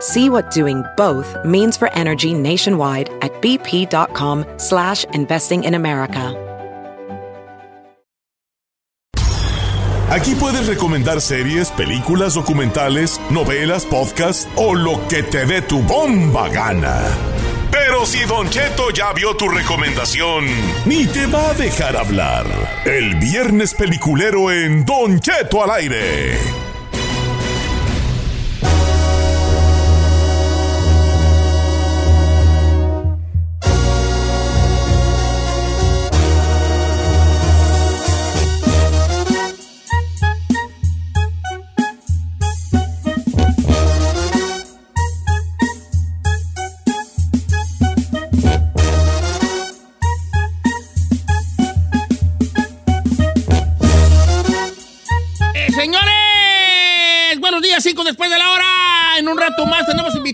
See what doing both means for energy nationwide at bp.com slash investing in America. Aquí puedes recomendar series, películas, documentales, novelas, podcasts o lo que te dé tu bomba gana. Pero si Don Cheto ya vio tu recomendación, ni te va a dejar hablar. El viernes peliculero en Don Cheto al aire.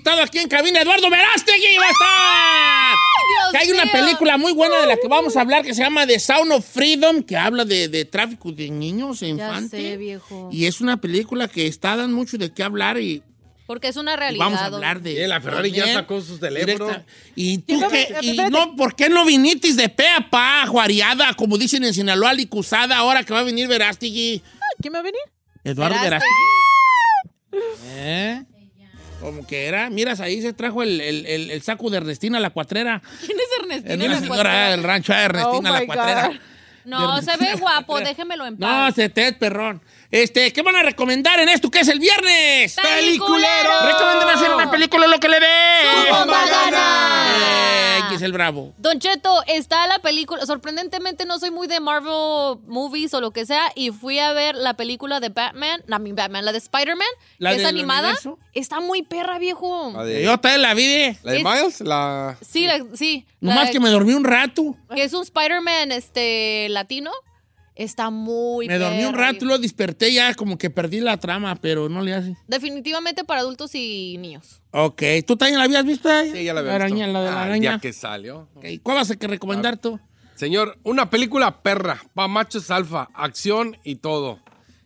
Invitado aquí en cabina Eduardo Verástegui. Va a estar. Que hay una película muy buena de la que vamos a hablar que se llama The Sound of Freedom, que habla de, de tráfico de niños e Ya infantes. sé, viejo. Y es una película que está dando mucho de qué hablar y Porque es una y realidad. vamos a hablar de. Sí, la Ferrari ya sacó sus teléfonos. Y tú Espérame, qué, y no, ¿por qué no vinitis de pe a pa, juariada, como dicen en Sinaloa, licusada, ahora que va a venir Verástegui? ¿Quién va a venir? Eduardo Verástegui. Verástegui. ¿Eh? Como que era. Miras, ahí se trajo el, el- el- el saco de Ernestina la cuatrera. ¿Quién es Ernestina? Era una la señora del rancho de Ernestina Oh, la cuatrera. God. No, se ve guapo, déjemelo en No, paz. se te es perrón. Este, ¿qué van a recomendar en esto que es el viernes? ¡Peliculero! Recomiendan hacer una película lo que le dé. ¡Su bomba gana! Eh, es el bravo. Don Cheto, está la película. Sorprendentemente no soy muy de Marvel movies o lo que sea. Y fui a ver la película de Batman. No, mi Batman, la de Spider-Man. ¿La que es animada. universo? Está muy perra, viejo. La de, Yo también la vi. de- la de es- Miles, la... Sí, la- sí. Nomás La- que me dormí un rato. que es un Spider-Man este, latino. Está muy Me dormí un rato y lo desperté ya como que perdí la trama, pero no le hace. Definitivamente para adultos y niños. Ok, ¿tú también la habías visto? eh? Sí, ya la había La araña, visto. la de la Ah, araña. Ya que salió. Ok, ¿Cuál vas a que recomendar tú? Señor, una película perra, pa' machos alfa, acción y todo.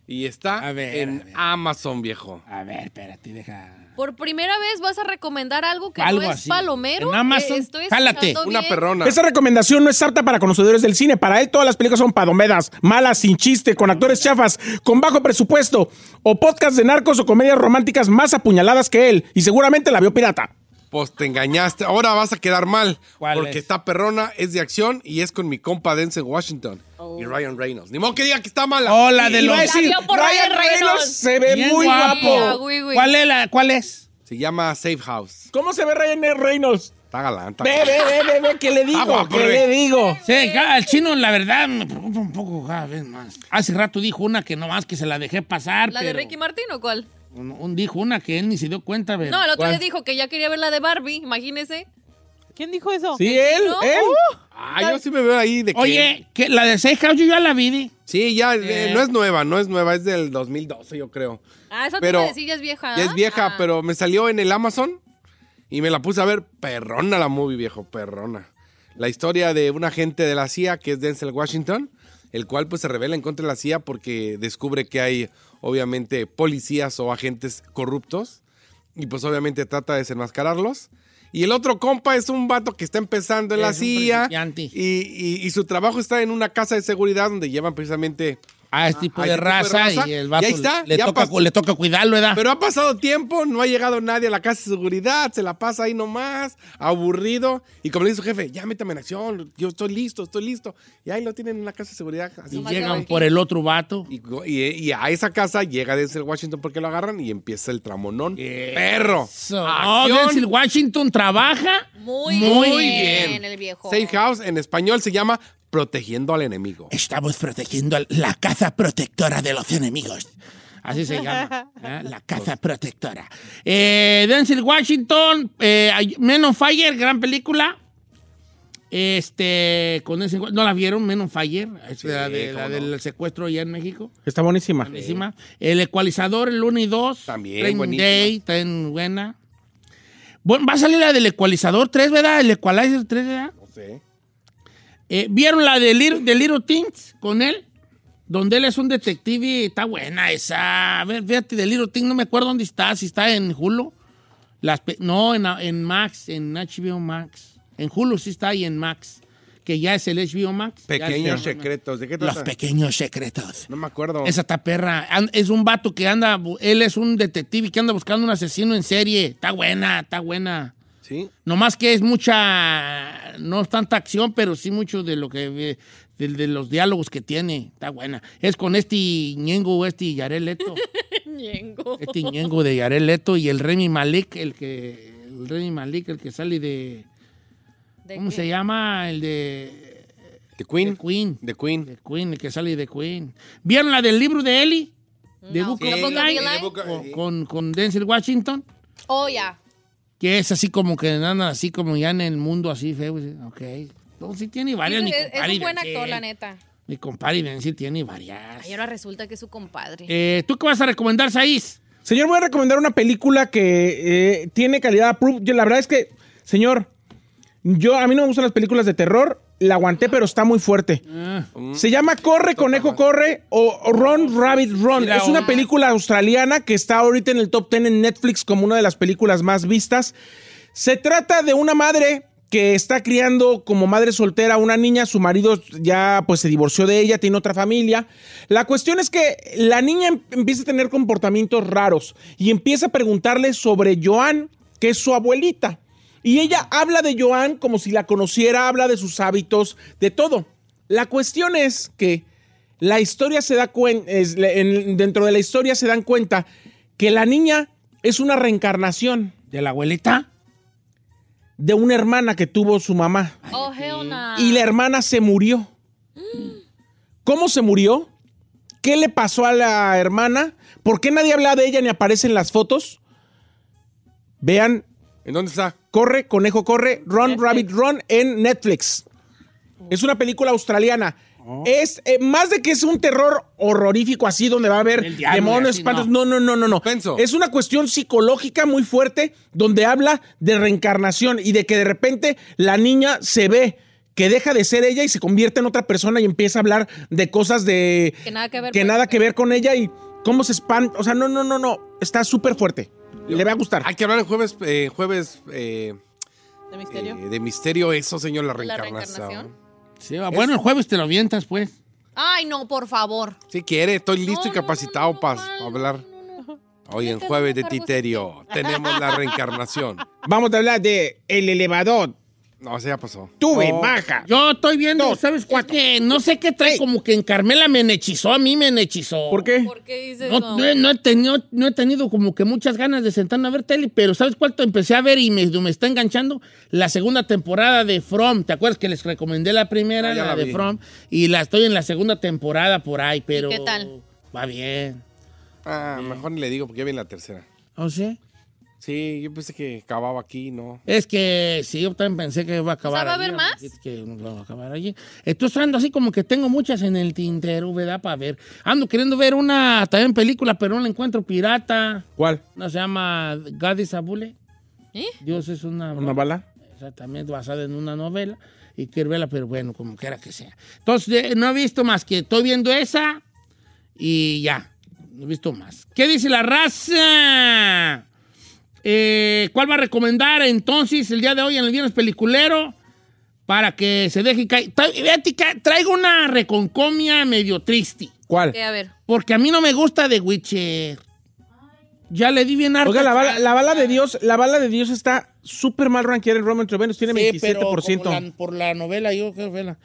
Y está A ver, en a ver. Amazon, viejo. A ver, espérate, deja. Por primera vez vas a recomendar algo que Algo no es así. palomero. En Amazon, Eh, estoy jálate. Una bien. perrona. Esta recomendación no es apta para conocedores del cine. Para él, todas las películas son padomedas, malas, sin chiste, con actores chafas, con bajo presupuesto, o podcast de narcos o comedias románticas más apuñaladas que él. Y seguramente la vio pirata. Pues te engañaste. Ahora vas a quedar mal. ¿Cuál porque es? está perrona, es de acción y es con mi compa Denzel Washington y Ryan Reynolds. Ni modo que diga que está mala. Oh, la de los... decir, La vio por Ryan Ryan Reynolds Reynolds. se ve Bien muy guapo. guapo. güey, güey. ¿Cuál es la, cuál es? Se llama Safe House. ¿Cómo se ve Ryan Reynolds? Está galanta. Ve, ve, ve, ve, ve, ¿qué le digo? Ah, guapo, ¿Qué le digo? Sí, cada- el chino, la verdad, me preocupa un poco cada vez más. Hace rato dijo una que nomás que se la dejé pasar. ¿La de Ricky Martin o cuál? Un- un- dijo una que él ni se dio cuenta, pero... No, el otro día dijo que ya quería ver la de Barbie, imagínese. ¿Quién dijo eso? Sí, él, ¿No? él. Ah, yo sí me veo ahí de que... Oye, que la de Safe House yo ya la vi. di. Sí, ya, eh, no es nueva, no es nueva, es del 2012, yo creo. Ah, esa Pero te iba a decir, ya es vieja. Ya es vieja, Ah. pero me salió en el Amazon y me la puse a ver. Perrona la movie, viejo, perrona. La historia de un agente de la CIA que es Denzel Washington, el cual pues se revela en contra de la CIA porque descubre que hay obviamente policías o agentes corruptos y pues obviamente trata de desenmascararlos. Y el otro compa es un vato que está empezando en la Es CIA y- y su trabajo está en una casa de seguridad donde llevan precisamente a este tipo a de este tipo de raza, y el y vato ahí está, le, toca, pasó. le toca cuidarlo, ¿verdad? Pero ha pasado tiempo, no ha llegado nadie a la casa de seguridad, se la pasa ahí nomás, aburrido. Y como le dice su jefe, ya métame en acción, yo estoy listo, estoy listo. Y ahí lo tienen en la casa de seguridad. Así y llegan por el otro vato. Y, y- y a esa casa llega Denzel Washington porque lo agarran y empieza el tramonón. Perro. Eso. No. Denzel Washington trabaja. Muy, Muy bien, bien. el viejo. Safe House en español se llama Protegiendo al enemigo. Estamos protegiendo la caza protectora de los enemigos. Así se llama. ¿eh? La caza protectora. Eh, Denzel Washington, eh, Men on Fire, gran película. Este, con ese, ¿no la vieron? Men on Fire, la, de- cómo la no. del secuestro allá en México. Está buenísima. Buenísima. El ecualizador, el 1 y 2. También, buenísima. Day, también buena. Bueno, va a salir la del ecualizador 3, ¿verdad? El equalizer 3, ¿verdad? No sé. Eh, ¿Vieron la de Little, de Little Things con él? Donde él es un detective y está buena esa. A ver, fíjate, de Little Things, no me acuerdo dónde está, si está en Hulu. Las no, en, en Max, en HBO Max. En Hulu sí está y en Max, que ya es el HBO Max. Pequeños se- secretos. ¿De qué Los pequeños secretos. No me acuerdo. Esa está perra. An- Es un vato que anda, él es un detective que anda buscando un asesino en serie. Está buena, está buena. ¿Sí? Nomás que es mucha, no es tanta acción, pero sí mucho de lo que, ve- de, de los diálogos que tiene. Está buena. Es con este Ñengo, este Yarel Leto. Ñengo. este Ñengo de Yarel Leto y el Remy Malik, el que, el Remy Malik, el que sale de, ¿De ¿cómo qué? se llama? El de, The Queen. de Queen. The Queen. De Queen, el que sale de Queen. ¿Vieron la del libro de Ellie? De. Book Sí, of Eli? Eli. con, con Denzel Washington, Oh, ya. Que es así como que andan así como ya en el mundo así feo. Ok. No, sí tiene varias. mi Es, es un buen actor, la neta. Mi compadre Denzel tiene varias. Y ahora resulta que es su compadre. Eh, ¿Tú qué vas a recomendar, Saiz? Señor, voy a recomendar una película que eh, tiene calidad la verdad es que, señor, yo a mí no me gustan las películas de terror. La aguanté, pero está muy fuerte. Se llama Corre, Conejo, Corre o Run, Rabbit, la es una película australiana que está ahorita en el top 10 en Netflix como una de las películas más vistas. Se trata de una madre que está criando como madre soltera a una niña, su marido ya pues se divorció de ella, tiene otra familia. La cuestión es que la niña em- empieza a tener comportamientos raros y empieza a preguntarle sobre Joan, que es su abuelita. Y ella habla de Joan como si la conociera, habla de sus hábitos, de todo. La cuestión es que la historia se da cuenta, dentro de la historia se dan cuenta que la niña es una reencarnación ¿De la abuelita? de una hermana que tuvo su mamá. Oh. Y la hermana se murió. ¿Cómo se murió? ¿Qué le pasó a la hermana? ¿Por qué nadie habla de ella ni aparece en las fotos? Vean, ¿En dónde está? Corre, Conejo, Corre, Run, Rabbit, Run en Netflix. Es una película australiana. Es eh, más de que es un terror horrorífico así donde va a haber demonios, espantos. No, no, no, no, no. Es una cuestión psicológica muy fuerte donde habla de reencarnación y de que de repente la niña se ve que deja de ser ella y se convierte en otra persona y empieza a hablar de cosas de Que nada que ver que con- nada que ver con ella y cómo se espanta. O sea, no, no, no, no. Está súper fuerte. Le va a gustar. Hay que hablar en jueves, eh, jueves eh, ¿De misterio? eh, de misterio, eso, señor, la ¿La reencarnación. Sí, bueno, el jueves te lo avientas, pues. Ay, no, por favor. Si quiere, estoy listo No, y capacitado no, no, para hablar. Hoy en jueves de Titerio tenemos la reencarnación. Vamos a hablar de el elevador. No, eso ya pasó. Tuve baja. Yo estoy viendo, Dos, ¿sabes qué? cuatro. Que no sé qué trae, Ey. como que en Carmela me hechizó, a mí me hechizó. ¿Por qué? ¿Por qué dices No, no? no he- tenido, no he tenido como que muchas ganas de sentarme a ver tele, pero ¿sabes cuánto empecé a ver y me, me está enganchando? La segunda temporada de From. ¿Te acuerdas que les recomendé la primera, Ah, la, la de. From? Y la estoy en la segunda temporada por ahí, pero... qué tal? Va bien. Ah, mejor ni le digo porque ya viene la tercera. ¿O sí? Sí, yo pensé que acababa aquí, ¿no? Es que sí, yo también pensé que iba a acabar ¿va a haber allí, más? es que no va a acabar allí. Entonces ando así como que tengo muchas en el tintero, ¿verdad? Para ver. Ando queriendo ver una también película, pero no la encuentro pirata. ¿Cuál? No se llama God is a Bullet. ¿Eh? Dios es una... ¿Una bala? Exactamente, basada en una novela. Y quiero verla, pero bueno, como quiera que sea. Entonces, eh, no he visto más que estoy viendo esa y ya. No he visto más. ¿Qué dice la raza? Eh, ¿Cuál va a recomendar entonces el día de hoy en el Viernes Peliculero? Para que se deje caer. Traigo una reconcomia medio triste. ¿Cuál? Que, a ver. Porque a mí no me gusta The Witcher. Ya le di bien harta Oiga, la bala, la bala de Dios, la bala de Dios está súper mal rankeada en Roman Tomatoes, tiene Sí, pero 27%. como la- por la novela, yo creo que la...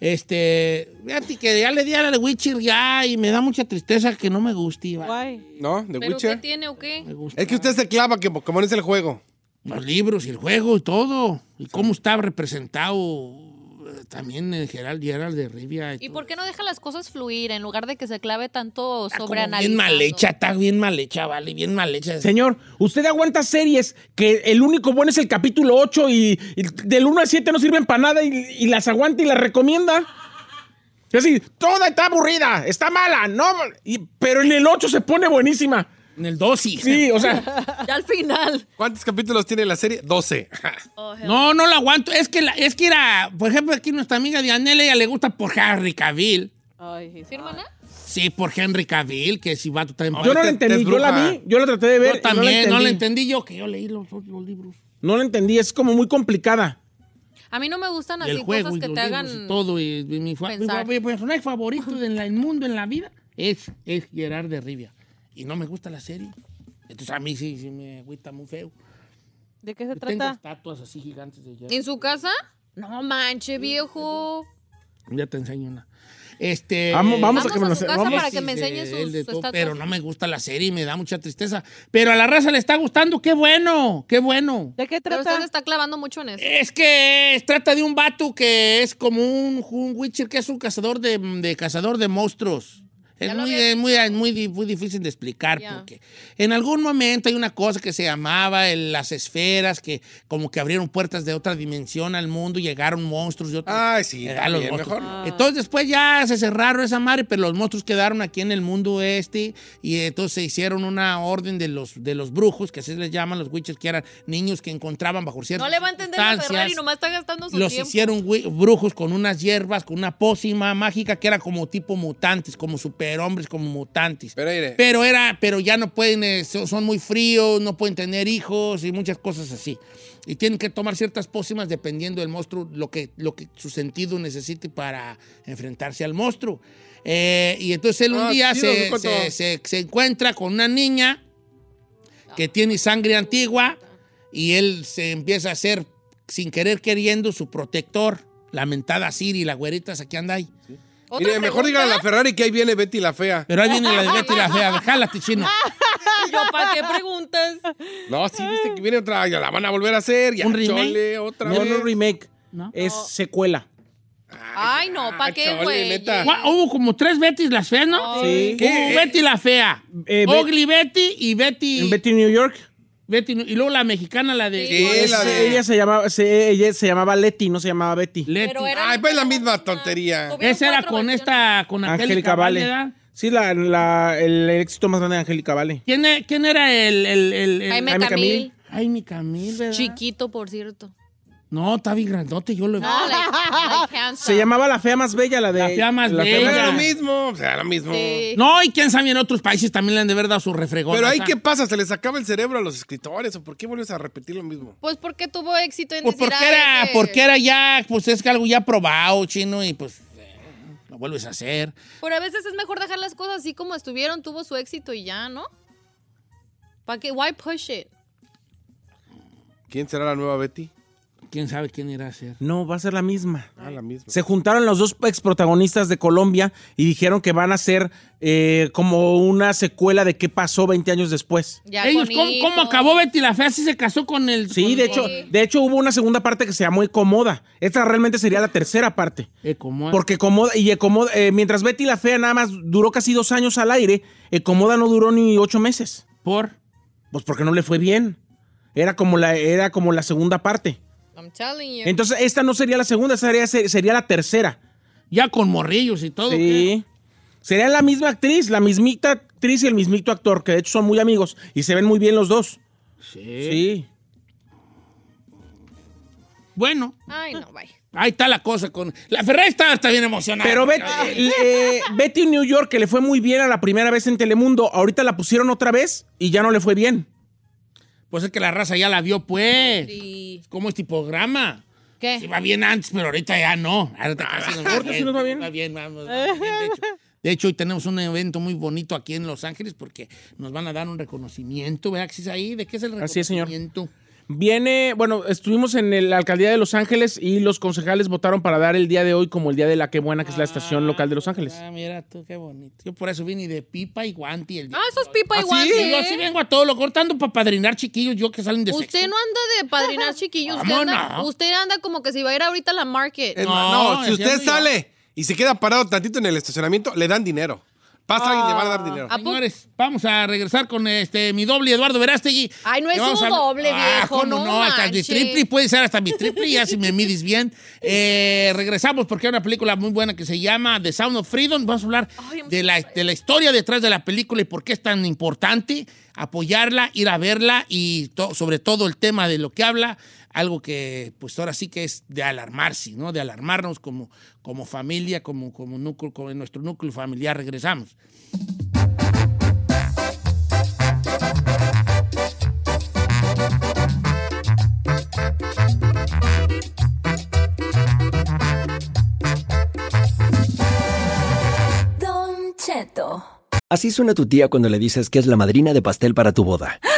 Este, fíjate que ya le di a la de Witcher ya y me da mucha tristeza que no me guste. va. Guay. ¿No? ¿De ¿Pero qué Witcher? tiene o qué? Me gusta. Es que usted se clava que Pokémon es el juego. Los libros y el juego y todo. Y cómo está representado también el Gerald Gerald de Rivia. ¿Y todo. por qué no deja las cosas fluir en lugar de que se clave tanto sobre bien mal hecha, está bien mal hecha, vale, bien mal hecha. Señor, usted aguanta series que el único bueno es el capítulo 8 y, y del 1 al 7 no sirven para nada y, y las aguanta y las recomienda. Es decir, toda está aburrida, está mala, no, y- pero en el 8 se pone buenísima. En el dosis. Sí, o sea, Ya al final. ¿Cuántos capítulos tiene la serie? 12. No, no lo aguanto. Es que, la- es que era, por ejemplo, aquí nuestra amiga Dianela, ella le gusta por Henry Cavill. Ay, ¿Sí, hermana? Sí, por Henry Cavill, que si va tú también. yo no la te- entendí, te yo la vi, yo la traté de ver. Yo también, no la la entendí yo, que yo leí los, los libros. No la entendí, es como muy complicada. A mí no me gustan así juego cosas que te hagan... y todo. Y, y mi, mi mi personaje favorito en la- el mundo, en la vida, es, es Gerard de Rivia. Y no me gusta la serie. Entonces a mí sí, sí me agüita muy feo. ¿De qué se Yo Tengo trata? estatuas así gigantes de Gerard. ¿En su casa? No manche, viejo. Ya te enseño una. Este, Vamos, vamos a que me a lo su casa vamos. para que me enseñe de- sus- él de todo. Pero no me gusta la serie y me da mucha tristeza. Pero a la raza le está gustando, qué bueno, qué bueno. ¿De qué Pero trata? usted está clavando mucho en eso. Es que es- trata de un vato que es como un, un Witcher, que es un cazador de, de cazador de monstruos. Es muy, es muy, es muy, muy difícil de explicar Ya. porque en algún momento hay una cosa que se llamaba el- las esferas, que como que abrieron puertas de otra dimensión al mundo y llegaron monstruos de otros. Ay, sí, los también, monstruos. mejor. Entonces después ya se cerraron esa madre, pero los monstruos quedaron aquí en el mundo este y entonces se hicieron una orden de los, de los brujos, que así les llaman los witches, que eran niños que encontraban bajo ciertas No le va a entender a. Ferrari, nomás está gastando su Los tiempo. hicieron wi- brujos con unas hierbas, con una pócima mágica que era como tipo mutantes, como superhombres, como mutantes. Pero, mire, Pero era, pero ya no pueden, eh, son, muy fríos, no pueden tener hijos y muchas cosas así. Y tienen que tomar ciertas pócimas dependiendo del monstruo, lo que, lo que su sentido necesite para enfrentarse al monstruo. Eh, y entonces él un Ah, día se, se- se- se encuentra con una niña que tiene sangre antigua y él se empieza a hacer, sin querer queriendo, su protector. Lamentada Siri, la güerita esa que anda ahí. ¿Otra mire, mejor dígale a la Ferrari que ahí viene Betty la fea. Pero ahí viene la de Betty la fea. Jálate, chino. ¿Yo para qué preguntas? No, sí, dice que viene otra, ya la van a volver a hacer. Ya, ¿Un remake? chole, otra No, vez. no remake, ¿No? es secuela. Ay, no, ¿para qué, güey? Hubo como tres Bettys las feas, ¿no? Sí. Hubo Betty la fea. Eh, Betty y Betty. En Betty New York, Betty- y luego la mexicana, la de. Sí, la de- ella se llamaba, se, ella se llamaba Letty, no se llamaba Betty. Letty. Pero era Ay, pues la misma tontería. Esa era con versiones. esta, con Angélica Vale. Sí, la, la- el éxito más grande de Angélica Vale. ¿Quién, e- quién era el. el, el, el- Jaime Jaime Camil. Camil. Jaime Camil, ¿verdad? Chiquito, por cierto. No, está bien grandote, yo lo. No, like. Se llamaba La Fea Más Bella, la de... La Fea Más Fea Bella. Más es lo mismo, o sea, lo mismo. Sí. No, y quién sabe, en otros países también le han de haber dado su refregón. Pero ahí. ¿qué pasa? ¿Se les acaba el cerebro a los escritores? ¿O por qué vuelves a repetir lo mismo? Pues porque tuvo éxito en Pues decir, porque "Ay, era, que- porque era ya, pues es que algo ya probado, chino, y pues eh, lo vuelves a hacer. Pero a veces es mejor dejar las cosas así como estuvieron, tuvo su éxito y ya, ¿no? ¿Para qué? Why push it? ¿Quién será la nueva Betty? ¿Quién sabe quién irá a ser? No, va a ser la misma. Ah, la misma. Se juntaron los dos ex protagonistas de Colombia y dijeron que van a ser eh, como una secuela de qué pasó 20 años después. Ya Ellos, con ¿cómo, acabó Betty la Fea? Sí se casó con el... Sí, con- de hecho, Sí. de hecho hubo una segunda parte que se llamó Ecomoda. Esta realmente sería la tercera parte. Como- Porque Ecomoda, y Ecomoda, eh, mientras Betty la Fea nada más duró casi dos años al aire, Ecomoda no duró ni ocho meses. Por... Pues porque no le fue bien. Era como la, era como la segunda parte. I'm telling you. Entonces, esta no sería la segunda, sería, sería la tercera. Ya con morrillos y todo. ¿qué? Sí. Sería la misma actriz, la mismita actriz y el mismito actor, que de hecho son muy amigos y se ven muy bien los dos. Sí. Sí. Bueno, Ay, no, bye. ahí está la cosa con... La Ferrari está, está bien emocionada. Pero Bet- eh, Betty New York, que le fue muy bien a la primera vez en Telemundo, ahorita la pusieron otra vez y ya no le fue bien. Pues es que la raza ya la vio, pues. Sí. ¿Cómo este programa? ¿Qué? Sí, va bien antes, pero ahorita ya no. Ahorita casi no ahorita sí nos va bien. Va bien, vamos, va bien, de hecho. De hecho, hoy tenemos un evento muy bonito aquí en Los Ángeles porque nos van a dar un reconocimiento. ¿Verdad que es ahí? ¿De qué es el Así es, señor. Viene, bueno, estuvimos en el- la alcaldía de Los Ángeles y los concejales votaron para dar el día de hoy como el día de la que buena, que es la estación local de Los Ángeles. Ah, mira tú, qué bonito. Yo por eso vine de pipa y guanti el día. Ah, eso es pipa ¿Ah, y sí? guante. Yo así vengo a todo lo cortando para padrinar chiquillos yo que salen de Usted sexto. no anda de padrinar chiquillos. Usted ¿Cómo anda, no? usted anda como que si va a ir ahorita a la market. No, si usted yo. sale y se queda parado tantito en el estacionamiento, le dan dinero. Pasa alguien y le van a dar dinero. ¿A? Señores, vamos a regresar con este mi doble Eduardo Verástegui. Ay, no es un a- doble, Ah, viejo, ¿cómo no hasta mi triple, puede ser hasta mi triple, ya si me mides bien. Eh, regresamos porque hay una película muy buena que se llama The Sound of Freedom. Vamos a hablar Ay, de la, de la historia detrás de la película y por qué es tan importante apoyarla, ir a verla y to- sobre todo el tema de lo que habla, algo que pues ahora sí que es de alarmarse, ¿no? De alarmarnos como, como familia, como, como, núcleo, como en nuestro núcleo familiar. Regresamos. Don Cheto. Así suena tu tía cuando le dices que es la madrina de pastel para tu boda.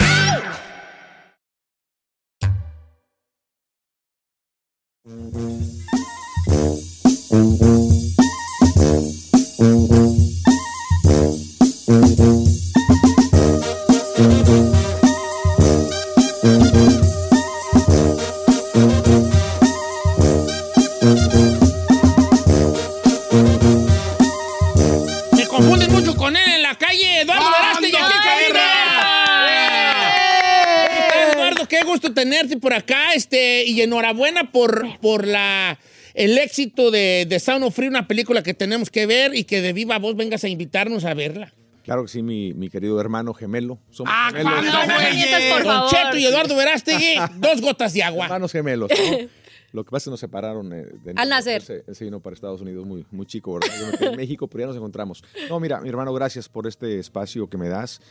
por acá. Este, y enhorabuena por, por la, el éxito de, de Sound of Free, una película que tenemos que ver y que de viva voz vengas a invitarnos a verla. Claro que sí, mi, mi querido hermano gemelo. Somos Ah, gemelos. ¿cuándo, güey? Nietas, por Don favor. Cheto y Eduardo Verástegui, dos gotas de agua. Hermanos gemelos. ¿no? Lo que pasa es que nos separaron. eh, de Al nacer. Él se, él se vino para Estados Unidos muy, muy chico, ¿verdad? Yo me quedé en México, pero ya nos encontramos. No, mira, mi hermano, gracias por este espacio que me das.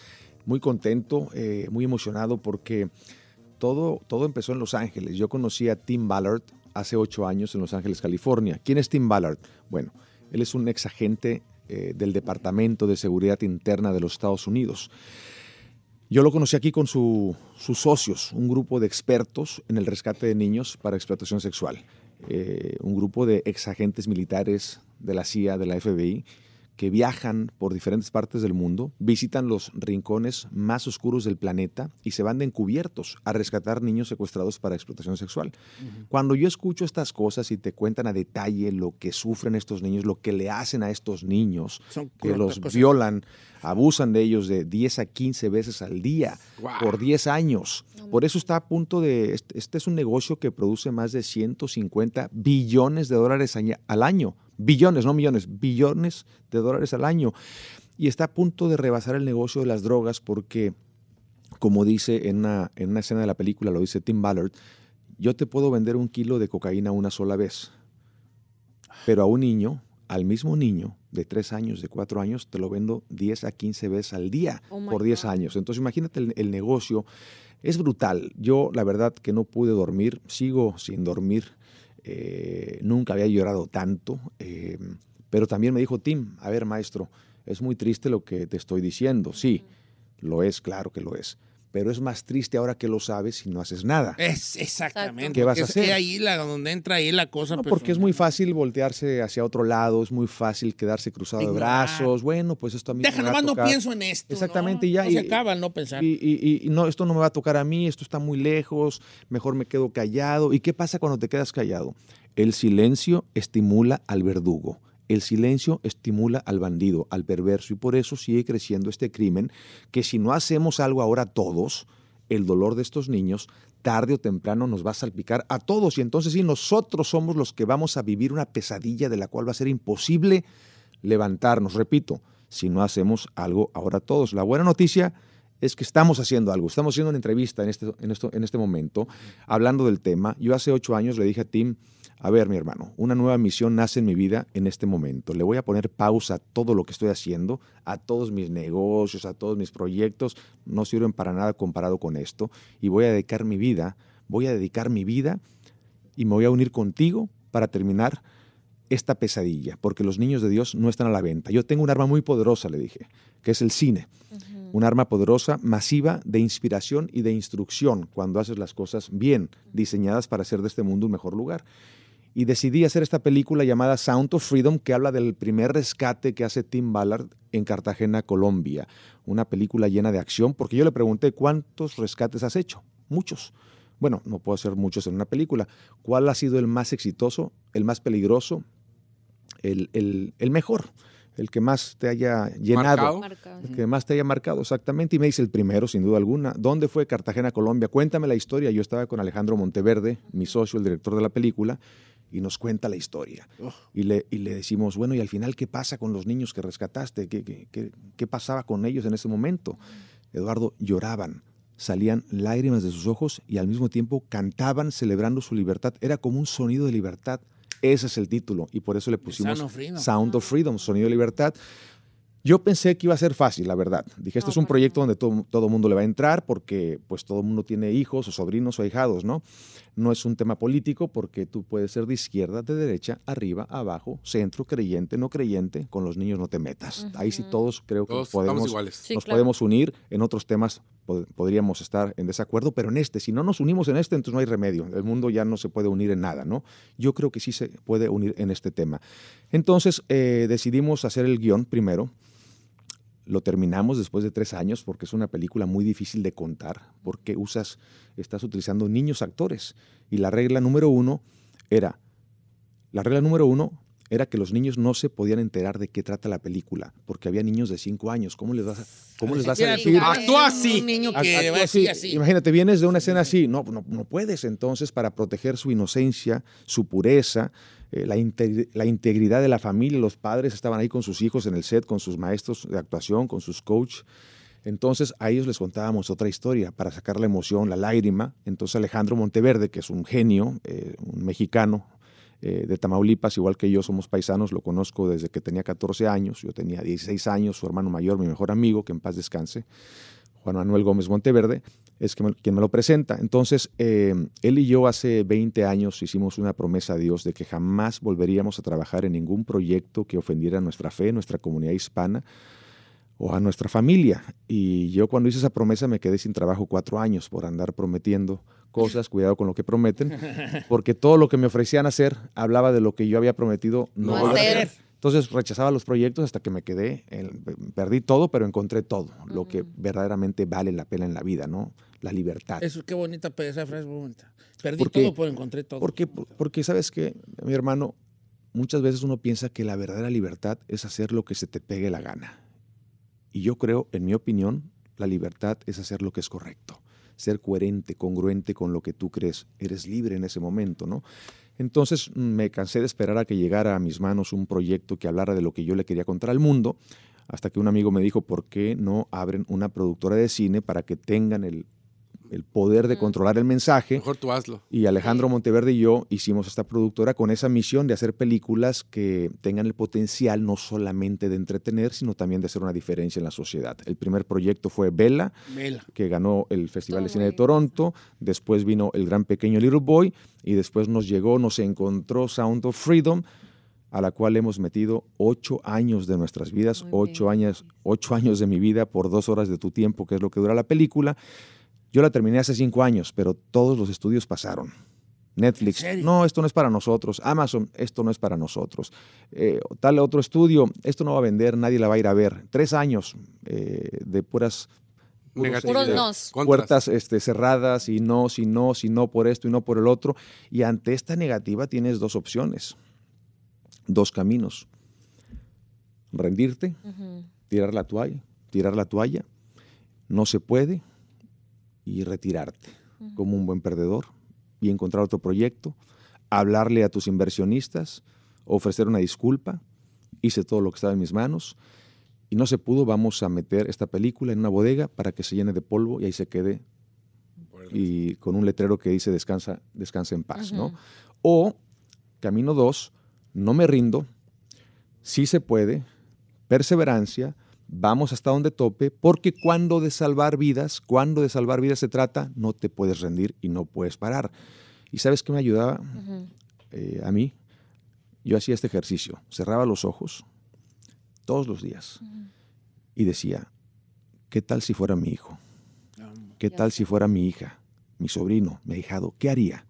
Muy contento, eh, muy emocionado porque todo, todo empezó en Los Ángeles. Yo conocí a Tim Ballard hace ocho años en Los Ángeles, California. ¿Quién es Tim Ballard? Bueno, él es un ex agente eh, del Departamento de Seguridad Interna de los Estados Unidos. Yo lo conocí aquí con su- sus socios, un grupo de expertos en el rescate de niños para explotación sexual. Eh, un grupo de exagentes militares de la CIA, de la FBI, que viajan por diferentes partes del mundo, visitan los rincones más oscuros del planeta y se van de encubiertos a rescatar niños secuestrados para explotación sexual. Cuando yo escucho estas cosas y te cuentan a detalle lo que sufren estos niños, lo que le hacen a estos niños, Son que los cosas. violan, abusan de ellos de 10 a 15 veces al día por 10 años. Por eso está a punto de, este, este es un negocio que produce más de 150 billones de dólares al año. Billones, no millones, billones de dólares al año. Y está a punto de rebasar el negocio de las drogas porque, como dice en una, en una escena de la película, lo dice Tim Ballard, yo te puedo vender un kilo de cocaína una sola vez, pero a un niño, al mismo niño de 3 años, de 4 años, te lo vendo 10 a 15 veces al día Oh por 10 God. años. Entonces imagínate el, el negocio, es brutal. Yo la verdad que no pude dormir, sigo sin dormir, eh, nunca había llorado tanto, eh, pero también me dijo Tim, a ver maestro, es muy triste lo que te estoy diciendo, sí, lo es, claro que lo es, pero es más triste ahora que lo sabes si no haces nada. Es exactamente. ¿Qué vas a porque es hacer? ahí la, donde entra ahí la cosa. No, pues, porque es muy fácil voltearse hacia otro lado, es muy fácil quedarse cruzado de brazos. Bueno, pues esto a mí Deja, no me va a nomás no pienso en esto. Exactamente, ¿no? y ya. No y- se acaba el no pensar. Y, y- y no, esto no me va a tocar a mí, esto está muy lejos, mejor me quedo callado. ¿Y qué pasa cuando te quedas callado? El silencio estimula al verdugo. El silencio estimula al bandido, al perverso, y por eso sigue creciendo este crimen, que si no hacemos algo ahora todos, el dolor de estos niños tarde o temprano nos va a salpicar a todos, y entonces sí, nosotros somos los que vamos a vivir una pesadilla de la cual va a ser imposible levantarnos. Repito, si no hacemos algo ahora todos. La buena noticia es que estamos haciendo algo. Estamos haciendo una entrevista en este, en esto, en este momento, hablando del tema. Yo hace ocho años le dije a Tim, a ver, mi hermano, una nueva misión nace en mi vida en este momento. Le voy a poner pausa a todo lo que estoy haciendo, a todos mis negocios, a todos mis proyectos. No sirven para nada comparado con esto. Y voy a dedicar mi vida, voy a dedicar mi vida y me voy a unir contigo para terminar esta pesadilla, porque los niños de Dios no están a la venta. Yo tengo un arma muy poderosa, le dije, que es el cine. Un arma poderosa, masiva, de inspiración y de instrucción, cuando haces las cosas bien, diseñadas para hacer de este mundo un mejor lugar. Y decidí hacer esta película llamada Sound of Freedom, que habla del primer rescate que hace Tim Ballard en Cartagena, Colombia. Una película llena de acción, porque yo le pregunté, ¿cuántos rescates has hecho? Muchos. Bueno, no puedo hacer muchos en una película. ¿Cuál ha sido el más exitoso, el más peligroso, el, el- el mejor? El que más te haya llenado. Marcado. El que más te haya marcado, exactamente. Y me dice el primero, sin duda alguna. ¿Dónde fue Cartagena, Colombia? Cuéntame la historia. Yo estaba con Alejandro Monteverde, mi socio, el director de la película, y nos cuenta la historia. Y, le, y le decimos, bueno, ¿y al final qué pasa con los niños que rescataste? ¿Qué, qué, qué- qué pasaba con ellos en ese momento? Eduardo, lloraban, salían lágrimas de sus ojos y al mismo tiempo cantaban celebrando su libertad. Era como un sonido de libertad. Ese es el título y por eso le pusimos Sound of. Sound of Freedom, sonido de libertad. Yo pensé que iba a ser fácil, la verdad. Dije, esto es un proyecto donde todo, todo mundo le va a entrar porque pues todo mundo tiene hijos o sobrinos o ahijados, ¿no? No es un tema político porque tú puedes ser de izquierda, de derecha, arriba, abajo, centro, creyente, no creyente. Con los niños no te metas. Ahí sí todos creo que Todos podemos, iguales. Sí, nos claro. podemos unir. En otros temas pod- podríamos estar en desacuerdo, pero en este, si no nos unimos en este, entonces no hay remedio. El mundo ya no se puede unir en nada, ¿no? Yo creo que sí se puede unir en este tema. Entonces eh, decidimos hacer el guion primero. Lo terminamos después de tres años porque es una película muy difícil de contar porque usas, estás utilizando niños actores. Y la regla número uno era, la regla número uno era que los niños no se podían enterar de qué trata la película porque había niños de cinco años. ¿Cómo les vas a, cómo les vas a decir? Actúa así. Un niño que Actúa va a así. así. Imagínate, vienes de una escena así. No, no, no puedes. Entonces, para proteger su inocencia, su pureza, eh, la, inte- la integridad de la familia, los padres estaban ahí con sus hijos en el set, con sus maestros de actuación, con sus coach. Entonces, a ellos les contábamos otra historia para sacar la emoción, la lágrima. Entonces, Alejandro Monteverde, que es un genio, eh, un mexicano, eh, de Tamaulipas, igual que yo, somos paisanos, lo conozco desde que tenía 14 años, yo tenía 16 años, su hermano mayor, mi mejor amigo, que en paz descanse, Juan Manuel Gómez Monteverde, es que me- quien me lo presenta. Entonces, eh, él y yo hace 20 años hicimos una promesa a Dios de que jamás volveríamos a trabajar en ningún proyecto que ofendiera nuestra fe, nuestra comunidad hispana o a nuestra familia. Y yo cuando hice esa promesa me quedé sin trabajo cuatro años por andar prometiendo cosas, cuidado con lo que prometen, porque todo lo que me ofrecían hacer hablaba de lo que yo había prometido no, No hacer. Entonces rechazaba los proyectos hasta que me quedé, en- perdí todo, pero encontré todo, lo que verdaderamente vale la pena en la vida, ¿no? La libertad. Eso, qué bonita esa frase, bonita. Perdí Porque- todo, pero encontré todo. Porque, porque sabes que, mi hermano, muchas veces uno piensa que la verdadera libertad es hacer lo que se te pegue la gana. Y yo creo, en mi opinión, la libertad es hacer lo que es correcto, ser coherente, congruente con lo que tú crees. Eres libre en ese momento, ¿no? Entonces me cansé de esperar a que llegara a mis manos un proyecto que hablara de lo que yo le quería contar al mundo, hasta que un amigo me dijo, ¿por qué no abren una productora de cine para que tengan el, el poder de controlar el mensaje? Mejor tú hazlo. Y Alejandro Monteverde y yo hicimos esta productora con esa misión de hacer películas que tengan el potencial no solamente de entretener, sino también de hacer una diferencia en la sociedad. El primer proyecto fue Bella, Vela. que ganó el Festival de Cine de Toronto, después vino El Gran Pequeño Little Boy y después nos llegó, nos encontró Sound of Freedom, a la cual hemos metido ocho años de nuestras vidas, ocho años, ocho años de mi vida por dos horas de tu tiempo, que es lo que dura la película. Yo la terminé hace cinco años, pero todos los estudios pasaron. Netflix, no, esto no es para nosotros. Amazon, esto no es para nosotros. Eh, tal otro estudio, esto no va a vender, nadie la va a ir a ver. Tres años eh, de puras puros, nos. Contras. puertas este, cerradas y no, si no, si no por esto y no por el otro. Y ante esta negativa tienes dos opciones, dos caminos. Rendirte, tirar la toalla, tirar la toalla, no se puede, y retirarte como un buen perdedor y encontrar otro proyecto, hablarle a tus inversionistas, ofrecer una disculpa, hice todo lo que estaba en mis manos y no se pudo, vamos a meter esta película en una bodega para que se llene de polvo y ahí se quede y con un letrero que dice descansa, descansa en paz, ¿no? O camino dos, no me rindo, sí se puede, perseverancia, vamos hasta donde tope, porque cuando de salvar vidas, cuando de salvar vidas se trata, no te puedes rendir y no puedes parar. ¿Y sabes qué me ayudaba eh, a mí? Yo hacía este ejercicio, cerraba los ojos todos los días y decía, ¿qué tal si fuera mi hijo? ¿Qué tal si fuera mi hija, mi sobrino, mi ahijado? ¿Qué haría?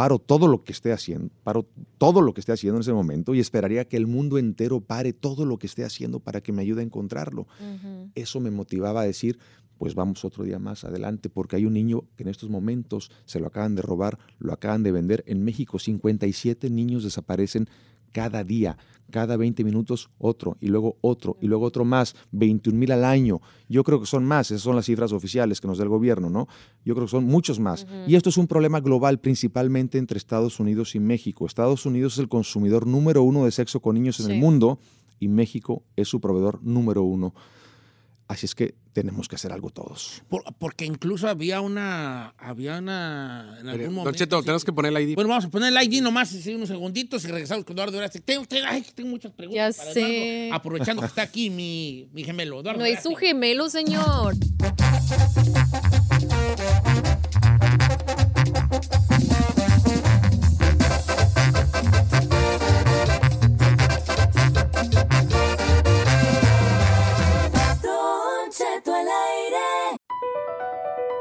Paro todo lo que esté haciendo, paro todo lo que esté haciendo en ese momento y esperaría que el mundo entero pare todo lo que esté haciendo para que me ayude a encontrarlo. Eso me motivaba a decir, pues vamos otro día más adelante, porque hay un niño que en estos momentos se lo acaban de robar, lo acaban de vender. En México 57 niños desaparecen cada día, cada 20 minutos otro, y luego otro, y luego otro más, 21 mil al año. Yo creo que son más, esas son las cifras oficiales que nos da el gobierno, ¿no? Yo creo que son muchos más. Y esto es un problema global, principalmente entre Estados Unidos y México. Estados Unidos es el consumidor número uno de sexo con niños en Sí. el mundo y México es su proveedor número uno. Así es que tenemos que hacer algo todos. Por- porque incluso había una. Había una. En algún Don momento. Cheto, sí. tenemos que poner el ID. Bueno, vamos a poner el ID nomás sí, unos segunditos y regresamos con Eduardo Verástegui. Tengo, tengo- ay, tengo muchas preguntas Ya para sé. Eduardo, aprovechando que está aquí mi, mi gemelo. Eduardo No es un Verástegui. gemelo, señor.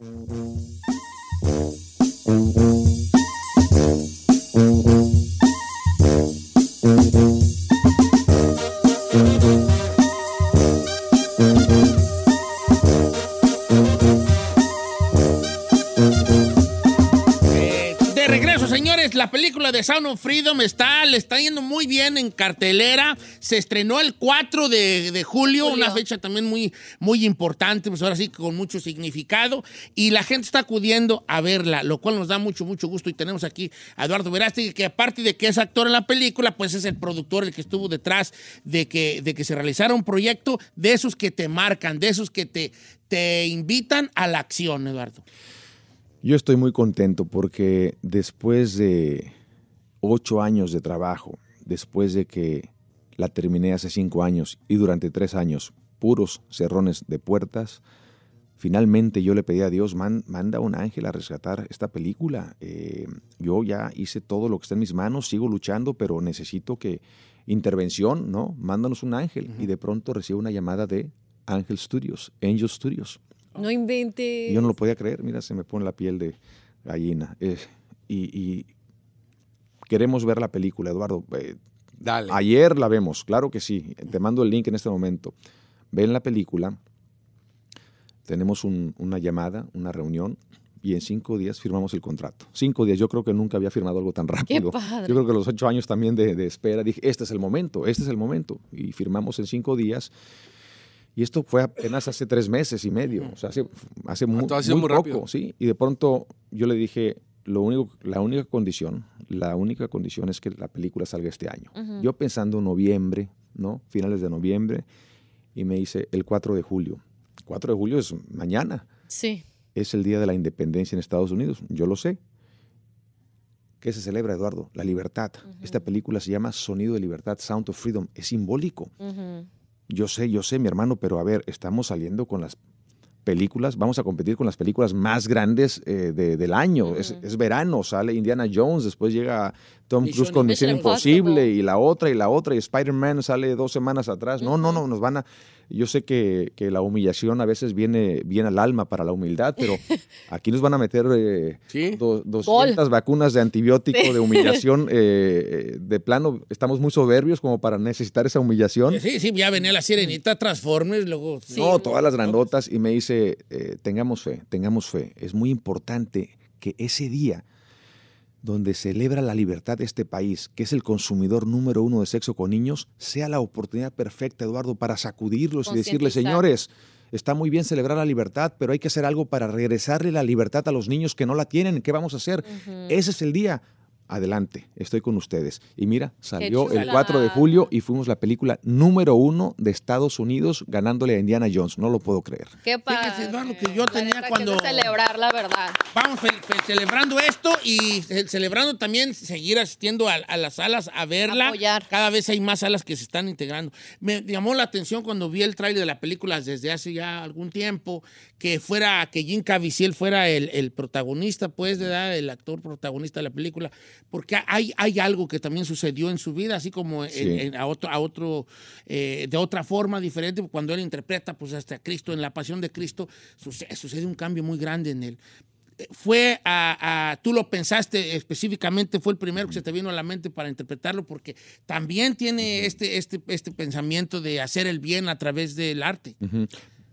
음. 음. 음. 음. La película de Sound of Freedom está, le está yendo muy bien en cartelera. Se estrenó el 4 de, de julio, Julio. una fecha también muy, muy importante, pues ahora sí con mucho significado. Y la gente está acudiendo a verla, lo cual nos da mucho, mucho gusto. Y tenemos aquí a Eduardo Verástegui, que aparte de que es actor en la película, pues es el productor, el que estuvo detrás de que, de que se realizara un proyecto de esos que te marcan, de esos que te, te invitan a la acción, Eduardo. Yo estoy muy contento porque después de ocho años de trabajo, después de que la terminé hace cinco años y durante tres años, puros cerrones de puertas, finalmente yo le pedí a Dios, "Man- manda un ángel a rescatar esta película. Eh, yo ya hice todo lo que está en mis manos, sigo luchando, pero necesito que intervención, ¿no? Mándanos un ángel. Y de pronto recibo una llamada de Ángel Studios, Angel Studios. No inventes. Y yo no lo podía creer, mira, se me pone la piel de gallina. Eh, y, y queremos ver la película, Eduardo. Eh, Dale. ayer la vemos, claro que sí. Te mando el link en este momento. ven la película, tenemos un- una llamada, una reunión, y en cinco días firmamos el contrato. Cinco días, yo creo que nunca había firmado algo tan rápido. padre. Yo creo que los ocho años también de, de espera, dije, este es el momento, este es el momento. Y firmamos en cinco días. Y esto fue apenas hace tres meses y medio, o sea, hace, hace muy, sido muy muy poco, rápido. ¿sí? Y de pronto yo le dije, lo único, la única condición, la única condición es que la película salga este año. Yo pensando en noviembre, ¿no? Finales de noviembre, y me dice el 4 de julio. 4 de julio es mañana, Sí. es el día de la independencia en Estados Unidos, yo lo sé. ¿Qué se celebra, Eduardo? La libertad. Esta película se llama Sonido de Libertad, Sound of Freedom. Es simbólico. Ujú. Yo sé, yo sé, mi hermano, pero a ver, estamos saliendo con las películas, vamos a competir con las películas más grandes eh, de- del año. es, es verano, sale Indiana Jones, después llega Tom Cruise con Misión. Imposible y la otra y la otra, y Spider-Man sale dos semanas atrás. No, no, no, nos van a... Yo sé que, que la humillación a veces viene bien al alma para la humildad, pero aquí nos van a meter eh, Sí. do- 200 vacunas de antibiótico, Sí. de humillación. eh, eh, de plano, estamos muy soberbios como para necesitar esa humillación. Sí, sí, ya venía la sirenita, Transformers, luego... No, todas las grandotas. Y me dice, eh, tengamos fe, tengamos fe. Es muy importante que ese día donde celebra la libertad de este país, que es el consumidor número uno de sexo con niños, sea la oportunidad perfecta, Eduardo, para sacudirlos y decirles, señores, está muy bien celebrar la libertad, pero hay que hacer algo para regresarle la libertad a los niños que no la tienen. ¿Qué vamos a hacer? Ese es el día. Adelante, estoy con ustedes. Y mira, salió el chulada. 4 de julio y fuimos la película número uno de Estados Unidos ganándole a Indiana Jones. No lo puedo creer. Qué padre. Fíjese, Eduardo, que yo La tenía que cuando- de celebrar la verdad. Vamos celebrando esto y ce- celebrando también seguir asistiendo a, a las salas a verla. Apoyar. Cada vez hay más salas que se están integrando. Me llamó la atención cuando vi el tráiler de la película desde hace ya algún tiempo que fuera que Jim Caviezel fuera el, el protagonista, pues, de edad, el actor protagonista de la película, porque hay, hay algo que también sucedió en su vida, así como en- Sí. en- a otro, a otro eh, de otra forma diferente, cuando él interpreta, pues, hasta Cristo en la Pasión de Cristo, sucede, sucede un cambio muy grande en él fue a, a- tú lo pensaste específicamente, fue el primero que se te vino a la mente para interpretarlo, porque también tiene este, este, este pensamiento de hacer el bien a través del arte.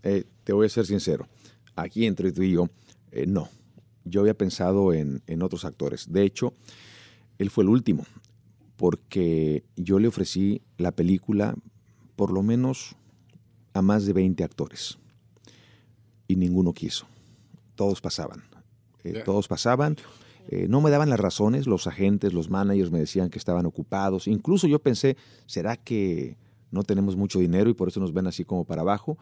Eh, te voy a ser sincero. Aquí entre tú y yo, eh, no. Yo había pensado en, en otros actores. De hecho, él fue el último, porque yo le ofrecí la película por lo menos a más de 20 actores y ninguno quiso. Todos pasaban. Eh. Todos pasaban. Eh, no me daban las razones, los agentes, los managers me decían que estaban ocupados. Incluso yo pensé, ¿será que no tenemos mucho dinero y por eso nos ven así como para abajo?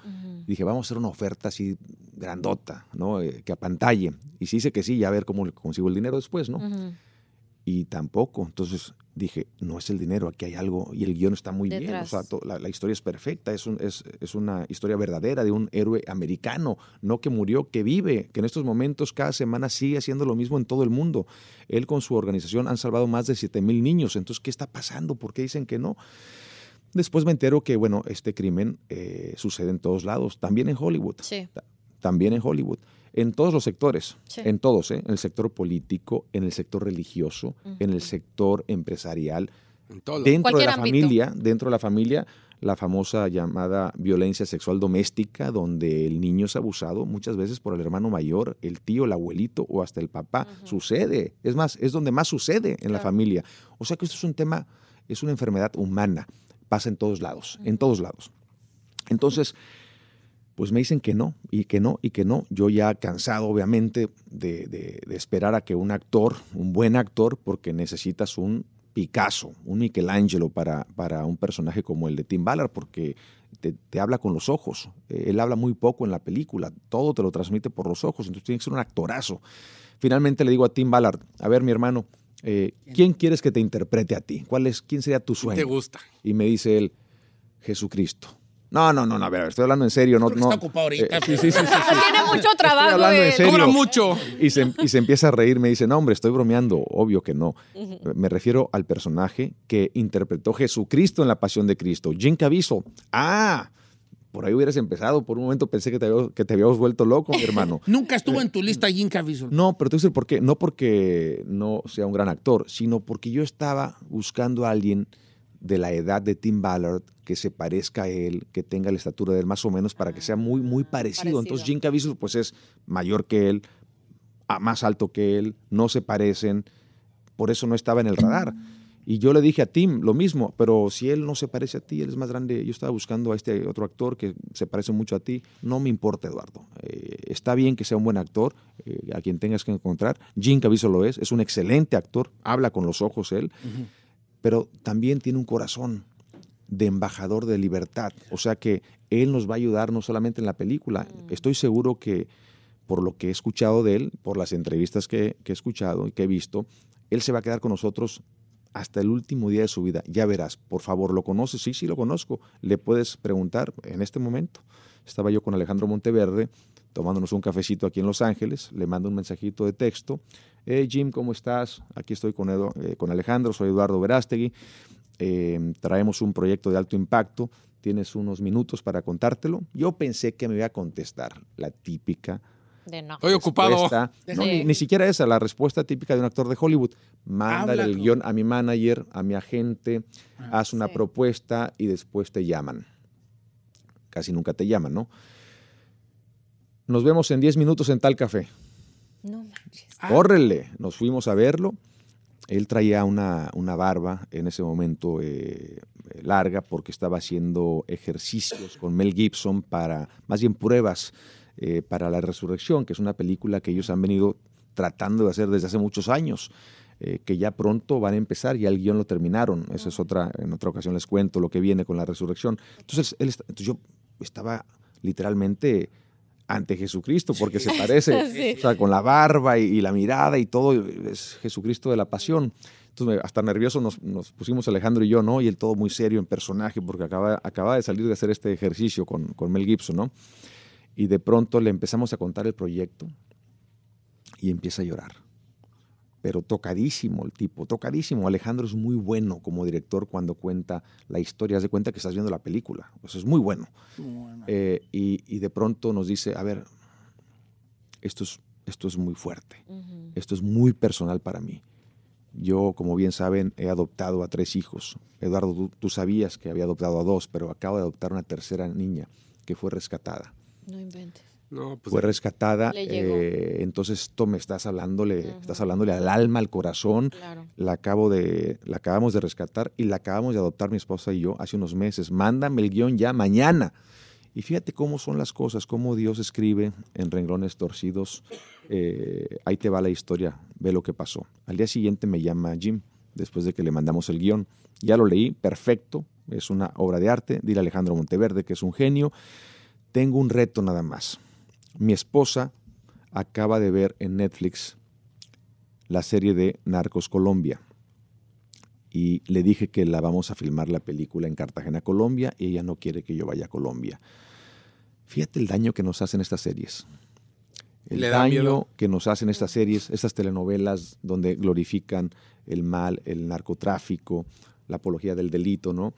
Dije, vamos a hacer una oferta así grandota, ¿no? Eh, que apantalle. Y si dice que sí, ya a ver cómo le consigo el dinero después, ¿no? Y tampoco. Entonces dije, no es el dinero, aquí hay algo. Y el guion está muy bien. O sea, la, la historia es perfecta. Es, un- es, es una historia verdadera de un héroe americano, no que murió, que vive, que en estos momentos cada semana sigue haciendo lo mismo en todo el mundo. Él con su organización han salvado más de 7 mil niños. Entonces, ¿qué está pasando? ¿Por qué dicen que no? Después me entero que, bueno, este crimen eh, sucede en todos lados, también en Hollywood Sí. también en Hollywood, en todos los sectores, Sí. en todos, ¿eh? en el sector político, en el sector religioso, en el sector empresarial, En todo. dentro de la ámbito. familia, dentro de la familia, la famosa llamada violencia sexual doméstica, donde el niño es abusado muchas veces por el hermano mayor, el tío, el abuelito o hasta el papá. Sucede. Es más, es donde más sucede en la familia. O sea que esto es un tema, es una enfermedad humana. Pasa en todos lados, en todos lados. Entonces, pues me dicen que no, y que no, y que no. Yo ya cansado, obviamente, de, de- de esperar a que un actor, un buen actor, porque necesitas un Picasso, un Michelangelo para, para un personaje como el de Tim Ballard, porque te, te habla con los ojos. Eh, Él habla muy poco en la película, todo te lo transmite por los ojos, entonces tiene que ser un actorazo. Finalmente le digo a Tim Ballard, a ver mi hermano, eh, ¿quién quieres que te interprete a ti? ¿Cuál es, ¿Quién sería tu ¿Quién sueño? te gusta? Y me dice él, Jesucristo. No, no, no, no, a ver, estoy hablando en serio. No, no, está ocupado ahorita, Eh, sí, pero- sí, sí, sí, sí. Tiene mucho trabajo. hablando en él. serio. Cobra mucho. Y se, y se empieza a reír, me dice, no, hombre, estoy bromeando, obvio que no. Me refiero al personaje que interpretó Jesucristo en la Pasión de Cristo, Jim Caviezel. Ah, por ahí hubieras empezado, por un momento pensé que te, había- que te habías vuelto loco, mi hermano. Nunca estuvo en tu lista Jim Caviezel. No, pero te voy a decir por qué. No porque no sea un gran actor, sino porque yo estaba buscando a alguien de la edad de Tim Ballard, que se parezca a él, que tenga la estatura de él más o menos, para que sea muy, muy parecido. Entonces Jim Caviezel pues es mayor que él, a- más alto que él, no se parecen, por eso no estaba en el radar. Y yo le dije a Tim lo mismo, pero si él no se parece a ti, él es más grande. Yo estaba buscando a este otro actor que se parece mucho a ti. No me importa, Eduardo. Eh, está bien que sea un buen actor, eh, a quien tengas que encontrar. Jim Caviezel lo es, es un excelente actor, habla con los ojos él, pero también tiene un corazón de embajador de libertad. O sea que él nos va a ayudar no solamente en la película. Estoy seguro que por lo que he escuchado de él, por las entrevistas que, que he escuchado y que he visto, él se va a quedar con nosotros hasta el último día de su vida. Ya verás, por favor, ¿lo conoces? Sí, sí, lo conozco. Le puedes preguntar en este momento. Estaba yo con Alejandro Monteverde tomándonos un cafecito aquí en Los Ángeles. Le mando un mensajito de texto. Hey Jim, ¿cómo estás? Aquí estoy con, Edu- eh, con Alejandro, soy Eduardo Verástegui. Eh, traemos un proyecto de alto impacto. Tienes unos minutos para contártelo. Yo pensé que me iba a contestar la típica De no. Estoy ocupado. No, Sí. ni, ni siquiera esa, la respuesta típica de un actor de Hollywood. Manda Habla el guion a mi manager, a mi agente, Ah, haz una propuesta y después te llaman. Casi nunca te llaman, ¿no? Nos vemos en 10 minutos en tal café. No manches. Ah. Córrele. Nos fuimos a verlo. Él traía una, una barba en ese momento eh, eh, larga porque estaba haciendo ejercicios con Mel Gibson para, más bien pruebas eh, para La Resurrección, que es una película que ellos han venido tratando de hacer desde hace muchos años, eh, que ya pronto van a empezar, ya el guion lo terminaron. Esa es otra, en otra ocasión les cuento lo que viene con La Resurrección. Entonces, él, entonces yo estaba literalmente ante Jesucristo, porque se parece, Sí. o sea, con la barba y, y la mirada y todo, es Jesucristo de la pasión. Entonces, hasta nervioso nos, nos pusimos Alejandro y yo, ¿no? Y él todo muy serio en personaje, porque acaba, acaba de salir de hacer este ejercicio con, con Mel Gibson, ¿no? Y de pronto le empezamos a contar el proyecto y empieza a llorar. Pero tocadísimo el tipo, tocadísimo. Alejandro es muy bueno como director cuando cuenta la historia. Haz de cuenta que estás viendo la película. Eso es muy bueno. Eh, y, y de pronto nos dice, a ver, esto es, esto es muy fuerte. Esto es muy personal para mí. Yo, como bien saben, he adoptado a tres hijos. Eduardo, tú, tú sabías que había adoptado a dos, pero acabo de adoptar una tercera niña que fue rescatada. No inventes. No, pues Fue rescatada, eh, entonces esto me estás hablándole, estás hablándole al alma, al corazón. Claro. La acabo de, la acabamos de rescatar y la acabamos de adoptar mi esposa y yo hace unos meses. Mándame el guion ya mañana. Y fíjate cómo son las cosas, cómo Dios escribe en renglones torcidos. Eh, ahí te va la historia, ve lo que pasó. Al día siguiente me llama Jim, después de que le mandamos el guion. Ya lo leí, perfecto, es una obra de arte. Dile a Alejandro Monteverde que es un genio. Tengo un reto nada más. Mi esposa acaba de ver en Netflix la serie de Narcos Colombia. Y le dije que la vamos a filmar la película en Cartagena, Colombia, y ella no quiere que yo vaya a Colombia. Fíjate el daño que nos hacen estas series. El ¿Le da daño miedo? que nos hacen estas series, estas telenovelas donde glorifican el mal, el narcotráfico, la apología del delito, ¿no?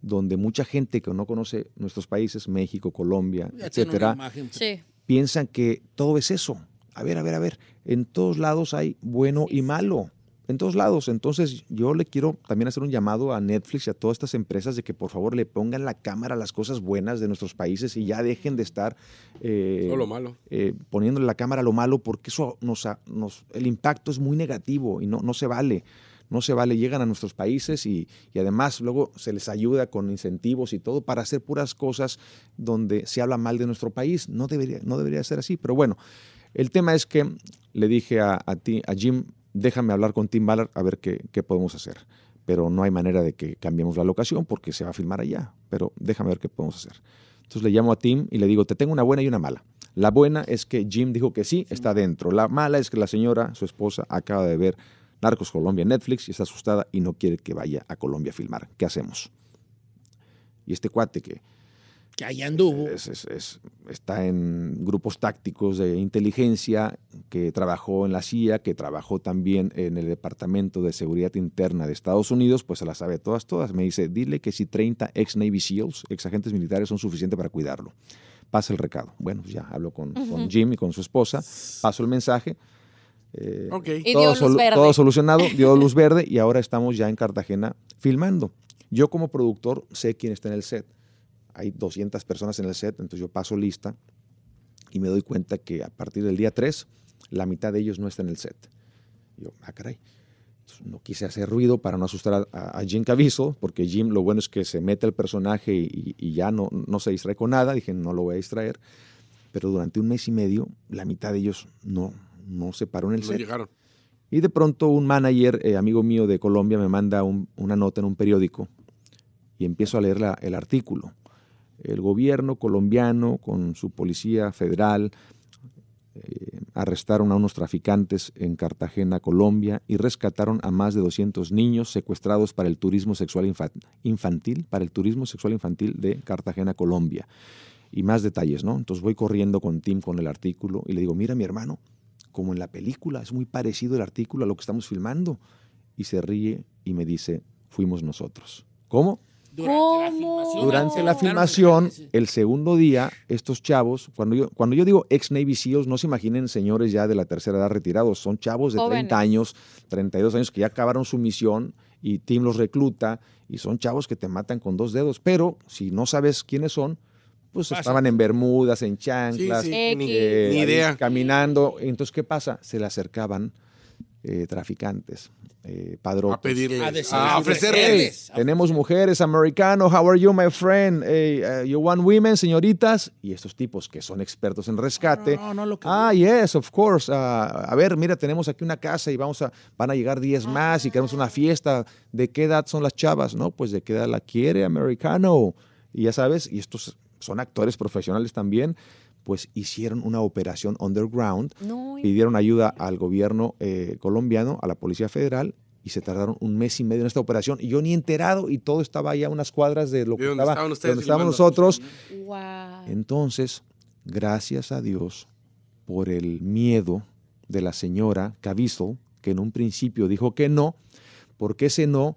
Donde mucha gente que no conoce nuestros países, México, Colombia, Ya tiene una etcétera, imagen. Sí. Piensan que todo es eso. A ver, a ver, a ver. En todos lados hay bueno y malo. En todos lados. Entonces yo le quiero también hacer un llamado a Netflix y a todas estas empresas de que por favor le pongan la cámara a las cosas buenas de nuestros países y ya dejen de estar eh, lo malo. eh, poniéndole la cámara a lo malo porque eso nos, ha- nos el impacto es muy negativo y no, no se vale. No se vale, llegan a nuestros países y, y además luego se les ayuda con incentivos y todo para hacer puras cosas donde se habla mal de nuestro país. No debería, no debería ser así, pero bueno, el tema es que le dije a, a ti, a Jim, déjame hablar con Tim Ballard a ver qué, qué podemos hacer. Pero no hay manera de que cambiemos la locación porque se va a filmar allá. Pero déjame ver qué podemos hacer. Entonces le llamo a Tim y le digo, te tengo una buena y una mala. La buena es que Jim dijo que sí, está dentro. La mala es que la señora, su esposa, acaba de ver Narcos Colombia en Netflix y está asustada y no quiere que vaya a Colombia a filmar. ¿Qué hacemos? Y este cuate que Que ahí anduvo. es- es- es- está en grupos tácticos de inteligencia, que trabajó en la CIA, que trabajó también en el Departamento de Seguridad Interna de Estados Unidos, pues se las sabe todas, todas. Me dice, dile que si 30 ex Navy SEALs, ex agentes militares, son suficientes para cuidarlo. Pasa el recado. Bueno, pues ya hablo con, con. Jim y con su esposa, paso el mensaje. Eh, Ok. Y todo, dio luz solu- verde. todo solucionado, dio luz verde y ahora estamos ya en Cartagena filmando. Yo como productor sé quién está en el set. Hay 200 personas en el set, entonces yo paso lista y me doy cuenta que a partir del día 3, la mitad de ellos no está en el set. Yo, ah, caray. Entonces, no quise hacer ruido para no asustar a, a Jim Caviezel, porque Jim lo bueno es que se mete el personaje y, y ya no, no se distrae con nada. Dije, no lo voy a distraer. Pero durante un mes y medio, la mitad de ellos no, no se paró en el No set. llegaron. Y de pronto un manager, eh, amigo mío de Colombia, me manda un- una nota en un periódico y empiezo a leer la- el artículo. El gobierno colombiano con su policía federal eh, arrestaron a unos traficantes en Cartagena, Colombia, y rescataron a más de 200 niños secuestrados para el turismo sexual infa- infantil, para el turismo sexual infantil de Cartagena, Colombia. Y más detalles, ¿no? Entonces voy corriendo con Tim con el artículo y le digo, mira mi hermano, como en la película, es muy parecido el artículo a lo que estamos filmando. Y se ríe y me dice, fuimos nosotros. ¿Cómo? Durante la filmación. Durante la filmación, el segundo día, estos chavos, cuando yo, cuando yo digo ex Navy SEALs, no se imaginen señores ya de la tercera edad retirados, son chavos de Jóvenes. 30 años, 32 años que ya acabaron su misión y Tim los recluta y son chavos que te matan con dos dedos, pero si no sabes quiénes son, pues Pasa. estaban en bermudas, en chanclas, Sí, sí, X. ni, eh, ni idea. caminando. Entonces, ¿qué pasa? Se le acercaban eh, traficantes, eh, padrotes. A pedirles, A decir- a ofrecerles. Tenemos mujeres americanos. How are you, my friend? Hey, uh, you want women, señoritas? Y estos tipos que son expertos en rescate. No, no, lo que- Ah, yes, of course. Ah, a ver, mira, tenemos aquí una casa y vamos a, van a llegar 10 más y queremos una fiesta. ¿De qué edad son las chavas? No, pues de qué edad la quiere, americano. Y ya sabes, y estos son actores profesionales también, pues hicieron una operación underground No, pidieron ayuda al gobierno eh, colombiano, a la Policía Federal, y se tardaron un mes y medio en esta operación. Y yo ni enterado, y todo estaba ahí a unas cuadras de lo ¿De que estaba, estaban de ustedes donde estábamos nosotros. wow. Entonces, gracias a Dios por el miedo de la señora Caviezel, que en un principio dijo que no, porque ese no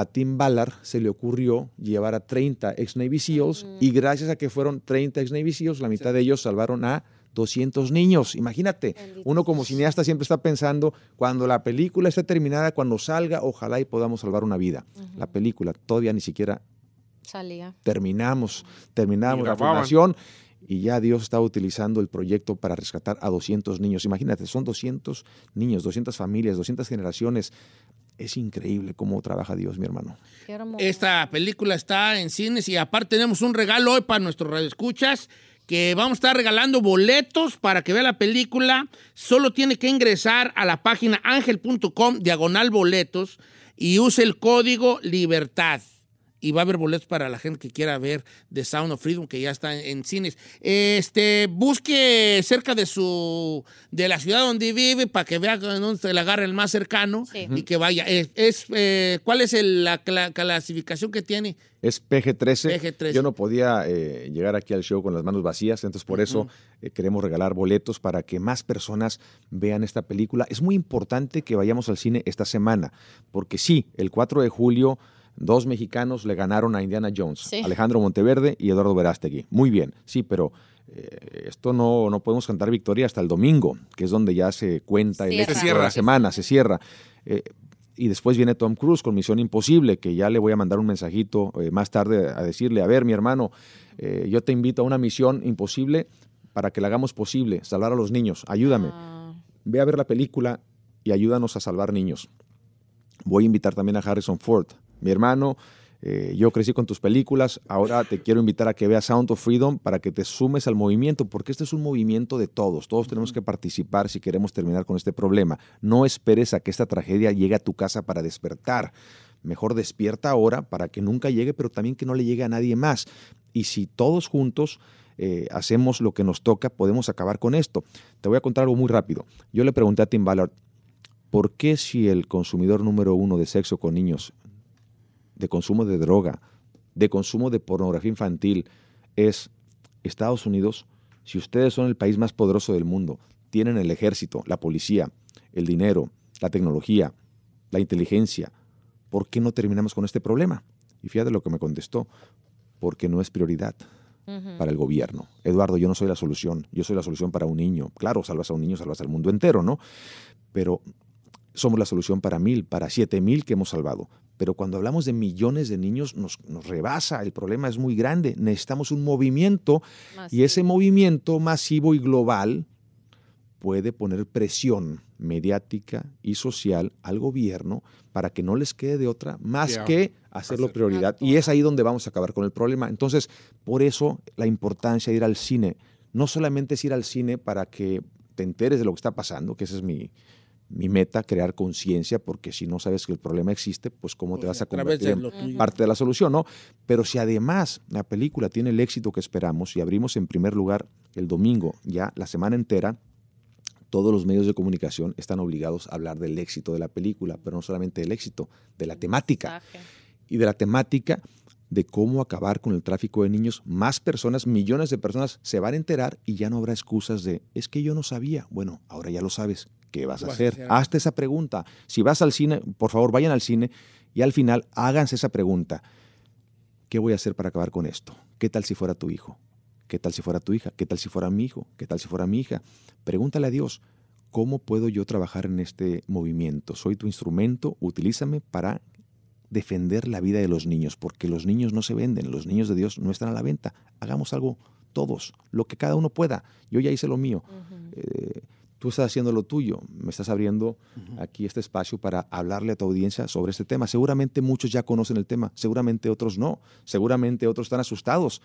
a Tim Ballard se le ocurrió llevar a 30 ex Navy SEALs y gracias a que fueron 30 ex Navy SEALs, la mitad de ellos salvaron a 200 niños. Imagínate, uno como cineasta siempre está pensando, cuando la película esté terminada, cuando salga, ojalá y podamos salvar una vida. La película todavía ni siquiera Salía. terminamos, terminamos Y la filmación y ya Dios estaba utilizando el proyecto para rescatar a 200 niños. Imagínate, son 200 niños, 200 familias, 200 generaciones. Es increíble cómo trabaja Dios, mi hermano. Esta película está en cines y aparte tenemos un regalo hoy para nuestros radioescuchas que vamos a estar regalando boletos para que vea la película. Solo tiene que ingresar a la página angel.com diagonal boletos y use el código libertad. Y va a haber boletos para la gente que quiera ver The Sound of Freedom, que ya está en, en cines. Este, busque cerca de su, de la ciudad donde vive para que vea dónde se le agarre el más cercano Sí. y que vaya. Es, es, eh, ¿Cuál es el- la cla- clasificación que tiene? Es PG-13. PG-13. Yo no podía eh, llegar aquí al show con las manos vacías, entonces por eso eh, queremos regalar boletos para que más personas vean esta película. Es muy importante que vayamos al cine esta semana, porque sí, el 4 de julio dos mexicanos le ganaron a Indiana Jones, Sí. Alejandro Monteverde y Eduardo Verástegui. Muy bien, sí, pero eh, esto no, no podemos cantar victoria hasta el domingo, que es donde ya se cuenta el Cierra. éxito Se de la cierra. semana, se cierra. Eh, y después viene Tom Cruise con Misión Imposible, que ya le voy a mandar un mensajito eh, más tarde a decirle, a ver, mi hermano, eh, yo te invito a una misión imposible para que la hagamos posible, salvar a los niños, ayúdame. Ah, Ve a ver la película y ayúdanos a salvar niños. Voy a invitar también a Harrison Ford. Mi hermano, eh, yo crecí con tus películas, ahora te quiero invitar a que veas Sound of Freedom para que te sumes al movimiento, porque este es un movimiento de todos, todos tenemos que participar si queremos terminar con este problema. No esperes a que esta tragedia llegue a tu casa para despertar. Mejor despierta ahora para que nunca llegue, pero también que no le llegue a nadie más. Y si todos juntos eh, hacemos lo que nos toca, podemos acabar con esto. Te voy a contar algo muy rápido. Yo le pregunté a Tim Ballard, ¿por qué si el consumidor número uno de sexo con niños, de consumo de droga, de consumo de pornografía infantil es Estados Unidos, si ustedes son el país más poderoso del mundo, tienen el ejército, la policía, el dinero, la tecnología, la inteligencia, ¿por qué no terminamos con este problema? Y fíjate lo que me contestó, porque no es prioridad para el gobierno. Eduardo, yo no soy la solución, yo soy la solución para un niño. Claro, salvas a un niño, salvas al mundo entero, ¿no? Pero somos la solución para mil, para siete mil que hemos salvado. Pero cuando hablamos de millones de niños nos, nos rebasa, el problema es muy grande. Necesitamos un movimiento y ese movimiento masivo y global puede poner presión mediática y social al gobierno para que no les quede de otra más que hacerlo prioridad. Y es ahí donde vamos a acabar con el problema. Entonces, por eso la importancia de ir al cine. No solamente es ir al cine para que te enteres de lo que está pasando, que esa es mi, mi meta, crear conciencia, porque si no sabes que el problema existe, pues cómo te vas a convertir en tuyo. parte de la solución, ¿no? Pero si además la película tiene el éxito que esperamos y abrimos en primer lugar el domingo, ya la semana entera, todos los medios de comunicación están obligados a hablar del éxito de la película, pero no solamente del éxito, de la temática. Y de la temática de cómo acabar con el tráfico de niños. Más personas, millones de personas se van a enterar y ya no habrá excusas de, es que yo no sabía. Bueno, ahora ya lo sabes. ¿Qué vas a vas a hacer? hacer? Hazte esa pregunta. Si vas al cine, por favor, vayan al cine y al final háganse esa pregunta. ¿Qué voy a hacer para acabar con esto? ¿Qué tal si fuera tu hijo? ¿Qué tal si fuera tu hija? ¿Qué tal si fuera mi hijo? ¿Qué tal si fuera mi hija? Pregúntale a Dios, ¿cómo puedo yo trabajar en este movimiento? Soy tu instrumento, utilízame para defender la vida de los niños, porque los niños no se venden, los niños de Dios no están a la venta. Hagamos algo todos, lo que cada uno pueda. Yo ya hice lo mío. Eh, tú estás haciendo lo tuyo, me estás abriendo aquí este espacio para hablarle a tu audiencia sobre este tema. Seguramente muchos ya conocen el tema, seguramente otros no, seguramente otros están asustados.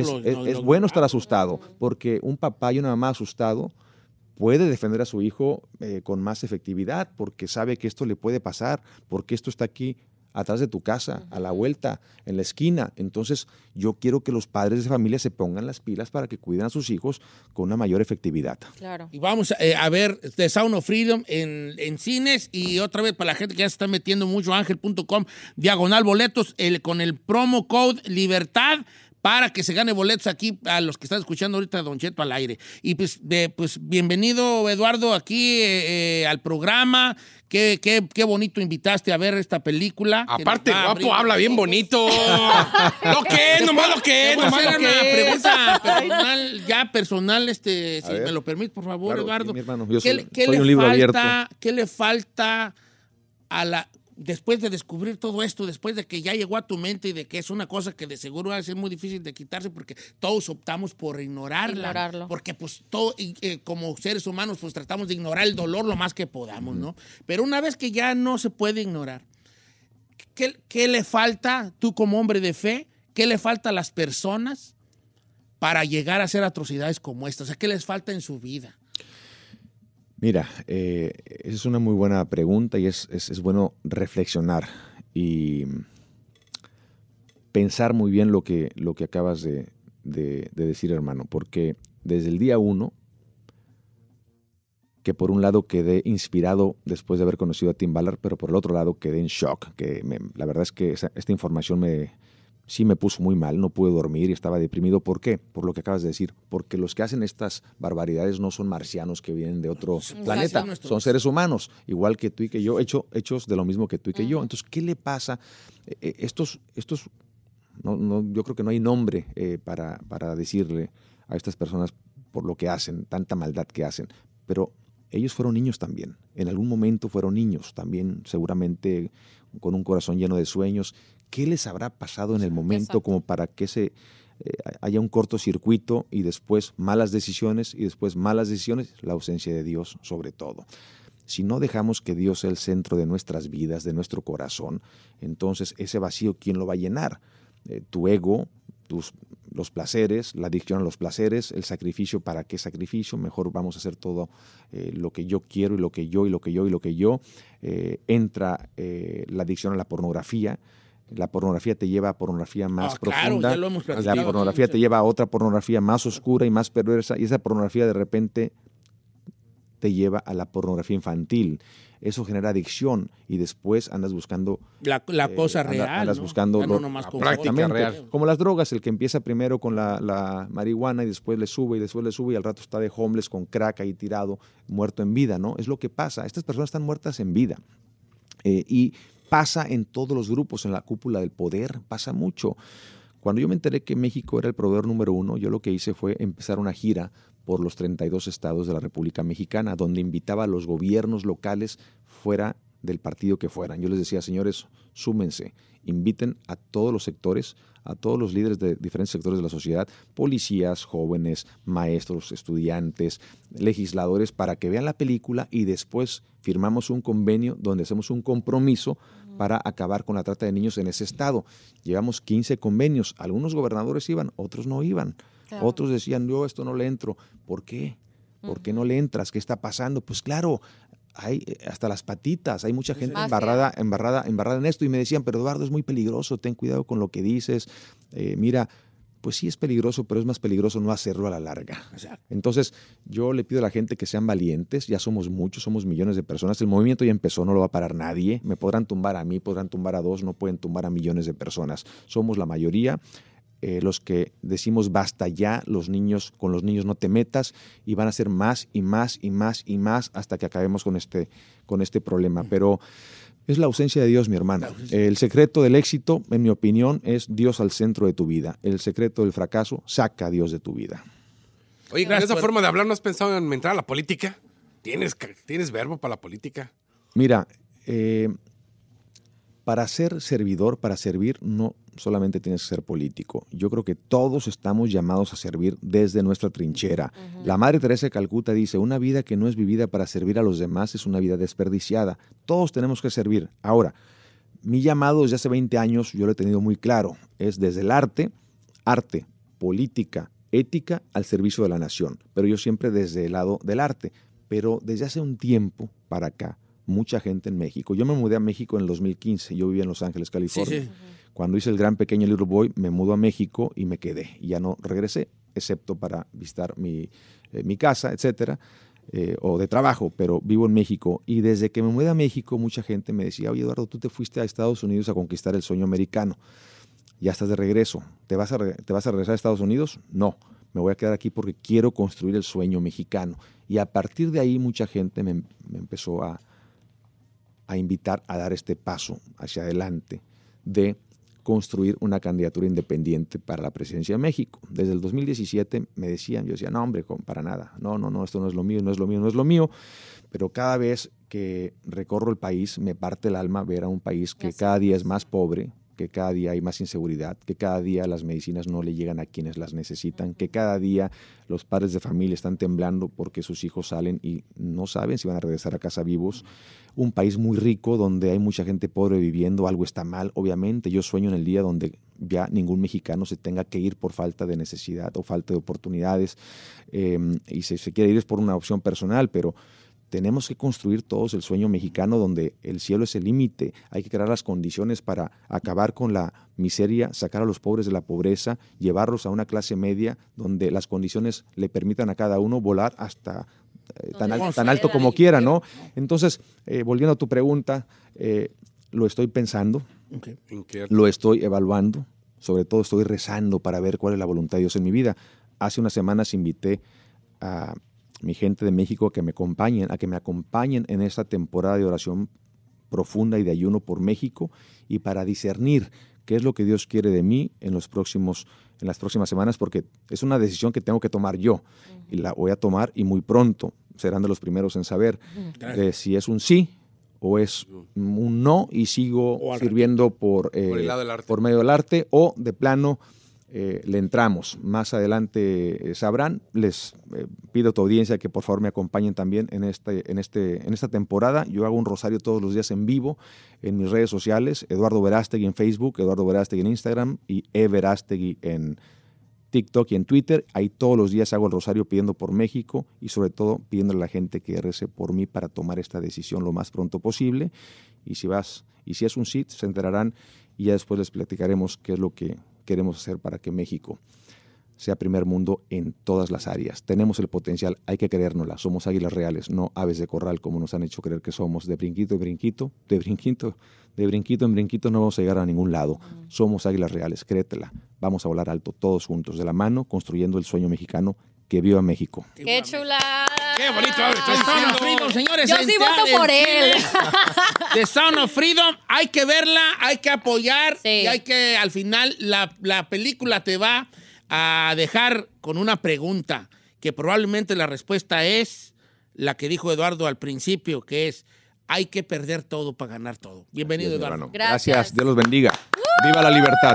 Es, lo- es- lo- es lo- bueno estar asustado, porque un papá y una mamá asustado puede defender a su hijo eh, con más efectividad, porque sabe que esto le puede pasar, porque esto está aquí atrás de tu casa, a la vuelta, en la esquina. Entonces, yo quiero que los padres de familia se pongan las pilas para que cuiden a sus hijos con una mayor efectividad. Claro. Y vamos eh, a ver The Sound of Freedom en, en cines y otra vez para la gente que ya se está metiendo mucho, ángel.com, diagonal boletos, el, con el promo code libertad para que se gane boletos aquí a los que están escuchando ahorita a Don Cheto al aire. Y pues, de- pues bienvenido Eduardo aquí eh, eh, al programa. Qué, qué, qué bonito invitaste a ver esta película. Aparte, guapo, abrir- habla bien bonito. lo que es, nomás lo que es, nomás lo una que es. pregunta personal, ya personal, este, si ver. me lo permite, por favor, Claro, Eduardo. sí, mi hermano, yo ¿Qué, soy- le- qué soy le un libro falta, abierto. ¿Qué le falta a la después de descubrir todo esto, después de que ya llegó a tu mente y de que es una cosa que de seguro va a ser muy difícil de quitarse porque todos optamos por ignorarla, Ignorarlo. porque pues todo eh, como seres humanos pues tratamos de ignorar el dolor lo más que podamos, ¿no? Pero una vez que ya no se puede ignorar, ¿qué, qué le falta tú como hombre de fe? ¿Qué le falta a las personas para llegar a hacer atrocidades como estas? O sea, ¿qué les falta en su vida? Mira, eh, es una muy buena pregunta y es, bueno reflexionar y pensar muy bien lo que, lo que acabas de, de- de decir, hermano, porque desde el día uno, que por un lado quedé inspirado después de haber conocido a Tim Ballard, pero por el otro lado quedé en shock, que me- la verdad es que esa- esta información me, sí me puso muy mal, no pude dormir y estaba deprimido. ¿Por qué? Por lo que acabas de decir. Porque los que hacen estas barbaridades no son marcianos que vienen de otro planeta, son seres humanos, igual que tú y que yo, hecho, hechos de lo mismo que tú y que yo. Entonces, ¿qué le pasa? Eh, eh, estos, estos no, no, yo creo que no hay nombre eh, para, para decirle a estas personas por lo que hacen, tanta maldad que hacen. Pero ellos fueron niños también. En algún momento fueron niños también, seguramente con un corazón lleno de sueños. ¿Qué les habrá pasado en el momento como para que se eh, haya un cortocircuito y después malas decisiones y después malas decisiones? La ausencia de Dios sobre todo. Si no dejamos que Dios sea el centro de nuestras vidas, de nuestro corazón, entonces ese vacío, ¿quién lo va a llenar? Eh, tu ego, tus, los placeres, la adicción a los placeres, el sacrificio, ¿para qué sacrificio? Mejor vamos a hacer todo eh, lo que yo quiero y lo que yo y lo que yo y lo que yo. Entra la adicción a la pornografía. La pornografía te lleva a pornografía más Ah, claro, profunda. ya lo hemos la platicado pornografía aquí. te lleva a otra pornografía más oscura y más perversa. Y esa pornografía de repente te lleva a la pornografía infantil. Eso genera adicción y después andas buscando La, la eh, cosa anda- real. Andas ¿no? buscando no lo- real. Como las drogas, el que empieza primero con la, la marihuana y después le sube y después le sube y al rato está de homeless con crack ahí tirado, muerto en vida, ¿no? Es lo que pasa. Estas personas están muertas en vida. Eh, y pasa en todos los grupos, en la cúpula del poder, pasa mucho. Cuando yo me enteré que México era el proveedor número uno, yo lo que hice fue empezar una gira por los 32 estados de la República Mexicana, donde invitaba a los gobiernos locales fuera del partido que fueran. Yo les decía, señores, súmense, inviten a todos los sectores, a todos los líderes de diferentes sectores de la sociedad, policías, jóvenes, maestros, estudiantes, legisladores, para que vean la película y después firmamos un convenio donde hacemos un compromiso para acabar con la trata de niños en ese estado. Llevamos 15 convenios, algunos gobernadores iban, otros no iban. Claro. Otros decían, yo esto no le entro. ¿Por qué? ¿Por qué no le entras? ¿Qué está pasando? Pues claro, hay eh, hasta las patitas, hay mucha gente embarrada, embarrada, embarrada en esto. Y me decían, pero Eduardo, es muy peligroso, ten cuidado con lo que dices. Eh, mira, pues sí es peligroso, pero es más peligroso no hacerlo a la larga. Entonces, yo le pido a la gente que sean valientes, ya somos muchos, somos millones de personas, el movimiento ya empezó, no lo va a parar nadie, me podrán tumbar a mí, podrán tumbar a dos, no pueden tumbar a millones de personas, somos la mayoría. eh, los que decimos basta ya, los niños, con los niños no te metas, y van a ser más y más y más y más hasta que acabemos con este, con este problema. Pero es la ausencia de Dios, mi hermano. El secreto del éxito, en mi opinión, es Dios al centro de tu vida. El secreto del fracaso, saca a Dios de tu vida. Oye, con esa forma de hablar, ¿no has pensado en entrar a la política? ¿Tienes, tienes verbo para la política? Mira, eh, para ser servidor, para servir, no solamente tienes que ser político. Yo creo que todos estamos llamados a servir desde nuestra trinchera. La Madre Teresa de Calcuta dice, una vida que no es vivida para servir a los demás es una vida desperdiciada. Todos tenemos que servir. Ahora, mi llamado desde hace 20 años, yo lo he tenido muy claro, es desde el arte, arte, política, ética al servicio de la nación. Pero yo siempre desde el lado del arte. Pero desde hace un tiempo para acá, mucha gente en México. Yo me mudé a México en el 2015, yo vivía en Los Ángeles, California. sí. Cuando hice el gran pequeño Little Boy, me mudo a México y me quedé. Y ya no regresé, excepto para visitar mi, eh, mi casa, etcétera, eh, o de trabajo, pero vivo en México. Y desde que me mudé a México, mucha gente me decía, oye Eduardo, tú te fuiste a Estados Unidos a conquistar el sueño americano. Ya estás de regreso. ¿Te vas a, re- te vas a regresar a Estados Unidos? No. Me voy a quedar aquí porque quiero construir el sueño mexicano. Y a partir de ahí mucha gente me, me empezó a, a invitar a dar este paso hacia adelante de construir una candidatura independiente para la presidencia de México. Desde el 2017 me decían, yo decía, no hombre, para nada, no, no, no, esto no es lo mío, no es lo mío, no es lo mío, pero cada vez que recorro el país me parte el alma ver a un país que cada día es más pobre, que cada día hay más inseguridad, que cada día las medicinas no le llegan a quienes las necesitan, que cada día los padres de familia están temblando porque sus hijos salen y no saben si van a regresar a casa vivos. Un país muy rico donde hay mucha gente pobre viviendo, algo está mal, obviamente. Yo sueño en el día donde ya ningún mexicano se tenga que ir por falta de necesidad o falta de oportunidades. eh, y si se quiere ir es por una opción personal, pero tenemos que construir todos el sueño mexicano donde el cielo es el límite. Hay que crear las condiciones para acabar con la miseria, sacar a los pobres de la pobreza, llevarlos a una clase media donde las condiciones le permitan a cada uno volar hasta eh, tan, al- tan alto como quiera, ¿no? Entonces, eh, volviendo a tu pregunta, eh, lo estoy pensando, lo estoy evaluando, sobre todo estoy rezando para ver cuál es la voluntad de Dios en mi vida. Hace unas semanas invité a mi gente de México a que me acompañen, a que me acompañen en esta temporada de oración profunda y de ayuno por México y para discernir qué es lo que Dios quiere de mí en los próximos en las próximas semanas porque es una decisión que tengo que tomar yo y la voy a tomar y muy pronto serán de los primeros en saber eh, si es un sí o es un no y sigo sirviendo por, eh, Por por medio del arte o de plano eh, le entramos. Más adelante eh, sabrán. Les eh, pido a tu audiencia que por favor me acompañen también en, este, en, este, en esta temporada. Yo hago un rosario todos los días en vivo en mis redes sociales. Eduardo Verástegui en Facebook, Eduardo Verástegui en Instagram y E Verástegui en TikTok y en Twitter. Ahí todos los días hago el rosario pidiendo por México y sobre todo pidiéndole a la gente que rece por mí para tomar esta decisión lo más pronto posible. Y si vas, y si es un sí, se enterarán y ya después les platicaremos qué es lo que queremos hacer para que México sea primer mundo en todas las áreas. Tenemos el potencial, hay que creérnosla. Somos águilas reales, no aves de corral como nos han hecho creer que somos. De brinquito en brinquito, de brinquito, de brinquito en brinquito no vamos a llegar a ningún lado. Somos águilas reales, créetela. Vamos a volar alto todos juntos, de la mano, construyendo el sueño mexicano. Que viva México. ¡Qué chula! ¡Qué bonito! The Sound of Freedom, señores. Yo sí voto por él. The Sound of Freedom, hay que verla, hay que apoyar y hay que, al final, la, la película te va a dejar con una pregunta que probablemente la respuesta es la que dijo Eduardo al principio, que es, hay que perder todo para ganar todo. Bienvenido, Eduardo. Gracias. Dios los bendiga. Viva la libertad.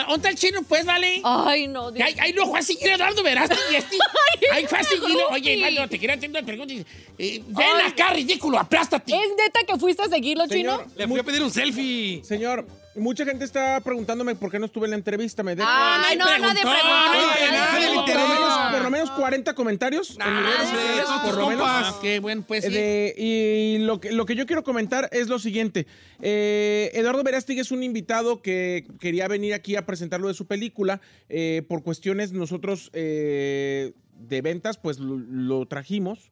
¿Dónde está el chino, pues, vale? Ay, no. Que Ay, ay, no, fue a seguir Eduardo Verástegui y este. Ay, fue a seguirlo. Oye. Mario, te quería hacer una pregunta. Eh, ven acá, ridículo, aplástate. ¿Es neta que fuiste a seguirlo, chino? Le fui a pedir un selfie. Señor, mucha gente está preguntándome por qué no estuve en la entrevista. ¿Me deja- Ay, no, le por, lo menos, interesa. por lo menos 40 comentarios en mis redes sociales, todos por lo menos. Ah, qué bueno, pues. De- y lo que, lo que yo quiero comentar es lo siguiente. Eh, Eduardo Verástig es un invitado que quería venir aquí a presentar lo de su película. Eh, por cuestiones nosotros eh, de ventas, pues lo, lo trajimos.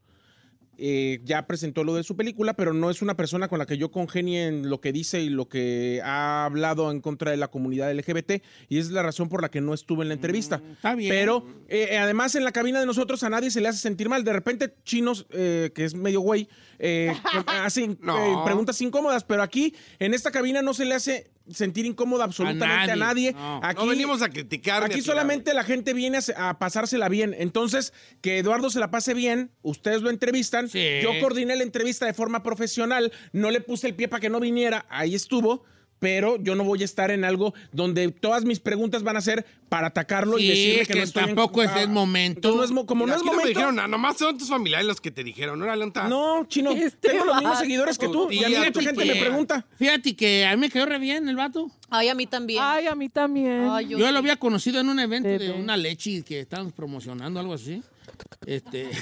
Eh, ya presentó lo de su película, pero no es una persona con la que yo congenie en lo que dice y lo que ha hablado en contra de la comunidad LGBT. Y es la razón por la que no estuve en la entrevista. está bien. Pero eh, además en la cabina de nosotros a nadie se le hace sentir mal. De repente chinos, eh, que es medio güey, hacen No. preguntas incómodas, pero aquí en esta cabina no se le hace sentir incómodo absolutamente a nadie. nadie, no. Aquí, No venimos a criticar. Aquí tirar. solamente la gente viene a, se- a pasársela bien. Entonces, que Eduardo se la pase bien, ustedes lo entrevistan. Sí. Yo coordiné la entrevista de forma profesional, no le puse el pie para que no viniera, ahí estuvo. Pero yo no voy a estar en algo donde todas mis preguntas van a ser para atacarlo y decirle que, que no estoy en- tampoco es el momento. entonces no es mo- como no es Aquí no me momento. dijeron nada, nomás son tus familiares los que te dijeron. No, Leonta. No, chino, tengo los mismos seguidores que tú. Y a mí mucha gente me pregunta. Fíjate que a mí me quedó re bien el vato. Ay, a mí también. Ay, a mí también. Ay, Yo, sí. lo había conocido en un evento de una leche que estábamos promocionando, algo así. Este.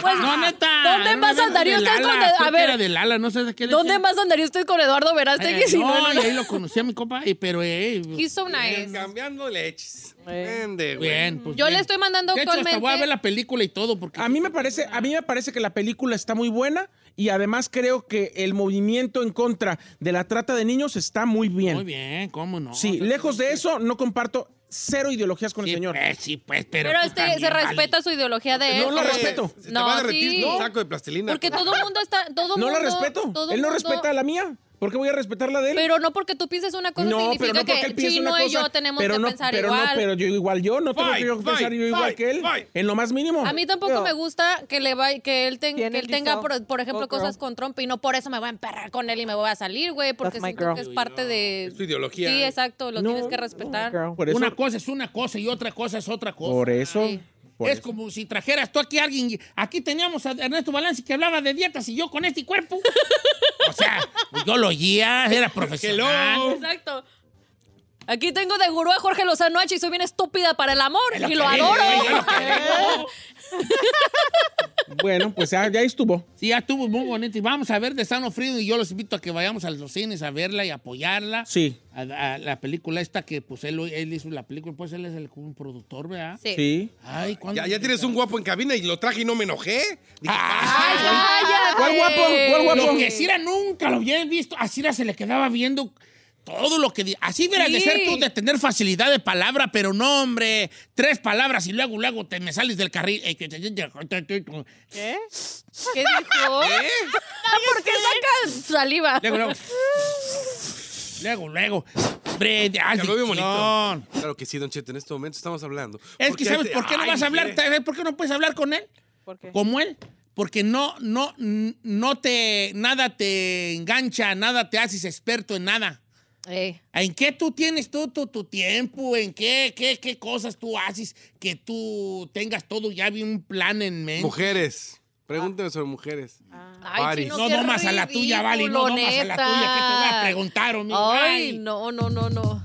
Pues, no, neta. ¿dónde más andaría usted con creo a ver, de Lala, no sé de qué. ¿Dónde leche. más andaría usted con Eduardo Verástegui Eh, no, y ahí lo conocí a mi compa, y- pero eh, He's so nice. Cambiando leches. Eh. Vende, güey. bien, pues Yo bien. le estoy mandando De hecho, hasta voy a ver la película y todo porque A mí me parece, a mí me parece que la película está muy buena y además creo que el movimiento en contra de la trata de niños está muy bien. muy bien, cómo no. Sí, lejos de eso no comparto cero ideologías con Sí, el señor. pues, sí, pues, pero. Pero este también, se vale. respeta su ideología de él. No la como- respeto. Se te No, va a derretir sí. tu saco de plastilina. Porque todo el mundo está. Todo No la mundo- respeto. todo Él no mundo- respeta la mía. ¿Por qué voy a respetar la de él? Pero no porque tú pienses una cosa no, significa pero no porque que él Chino una cosa. y yo tenemos pero que no, pensar pero igual. No, pero yo igual yo, no tengo Fight, que yo pensar fight, yo igual que él. fight. En lo más mínimo. A mí tampoco me gusta que le vaya, que él, ten- ¿Quién que él tenga, por, por ejemplo, cosas con Trump y no por eso me voy a emperrar con él y me voy a salir, güey, porque siento girl. que es parte de... Es tu ideología. Sí, exacto, lo No, tienes que respetar. Por eso, Una cosa es una cosa y otra cosa es otra cosa. por eso, Sí. Por es eso. como si trajeras tú aquí a alguien. Aquí teníamos a Ernesto Balanci que hablaba de dietas y yo con este cuerpo. o sea, pues yo lo oía, era profesional. Exacto. Aquí tengo de gurú a Jorge Lozano H y soy bien estúpida para el amor y lo adoro. Bueno, pues ya, ya estuvo. Sí, ya estuvo muy bonito. Y vamos a ver de Sano Frido y yo los invito a que vayamos a los cines a verla y apoyarla. Sí. A, a la película esta que pues él, él hizo la película, pues él es el un productor, ¿verdad? Sí. Sí. Ay, ¿cuándo? Ya, ya tienes un guapo en cabina y lo traje y no me enojé. Dije, Ay, cállate. ¿Cuál guapo? ¿Cuál guapo? Lo que Cira nunca lo había visto. A Cira se le quedaba viendo todo lo que... di- Así deberías de ser tú, de tener facilidad de palabra, pero no, hombre. Tres palabras y luego, luego te me sales del carril. Eh, que te- ¿Qué? ¿Qué dijo? ¿Eh? Ah, ¿Por qué saca saliva? Luego, luego. Luego, luego. Hombre, bonito. Claro que sí, Don Cheto, en este momento estamos hablando. Es que, ¿sabes por qué no vas a hablar? quiere- ¿Sabes por qué no puedes hablar con él? ¿Por qué? Como él. Porque no, no, no te, nada te engancha, nada te haces experto en nada. ¿En qué tú tienes tú tu, tu tiempo? ¿En qué, qué, qué cosas tú haces que tú tengas todo ya bien un plan en mente? Mujeres. Pregúnteme sobre mujeres. Ay, Paris. chino, No domas a la tuya, Vali, no domas a la tuya, ¿qué te voy a preguntar, amigo? Ay, Ay. no, no, no, no.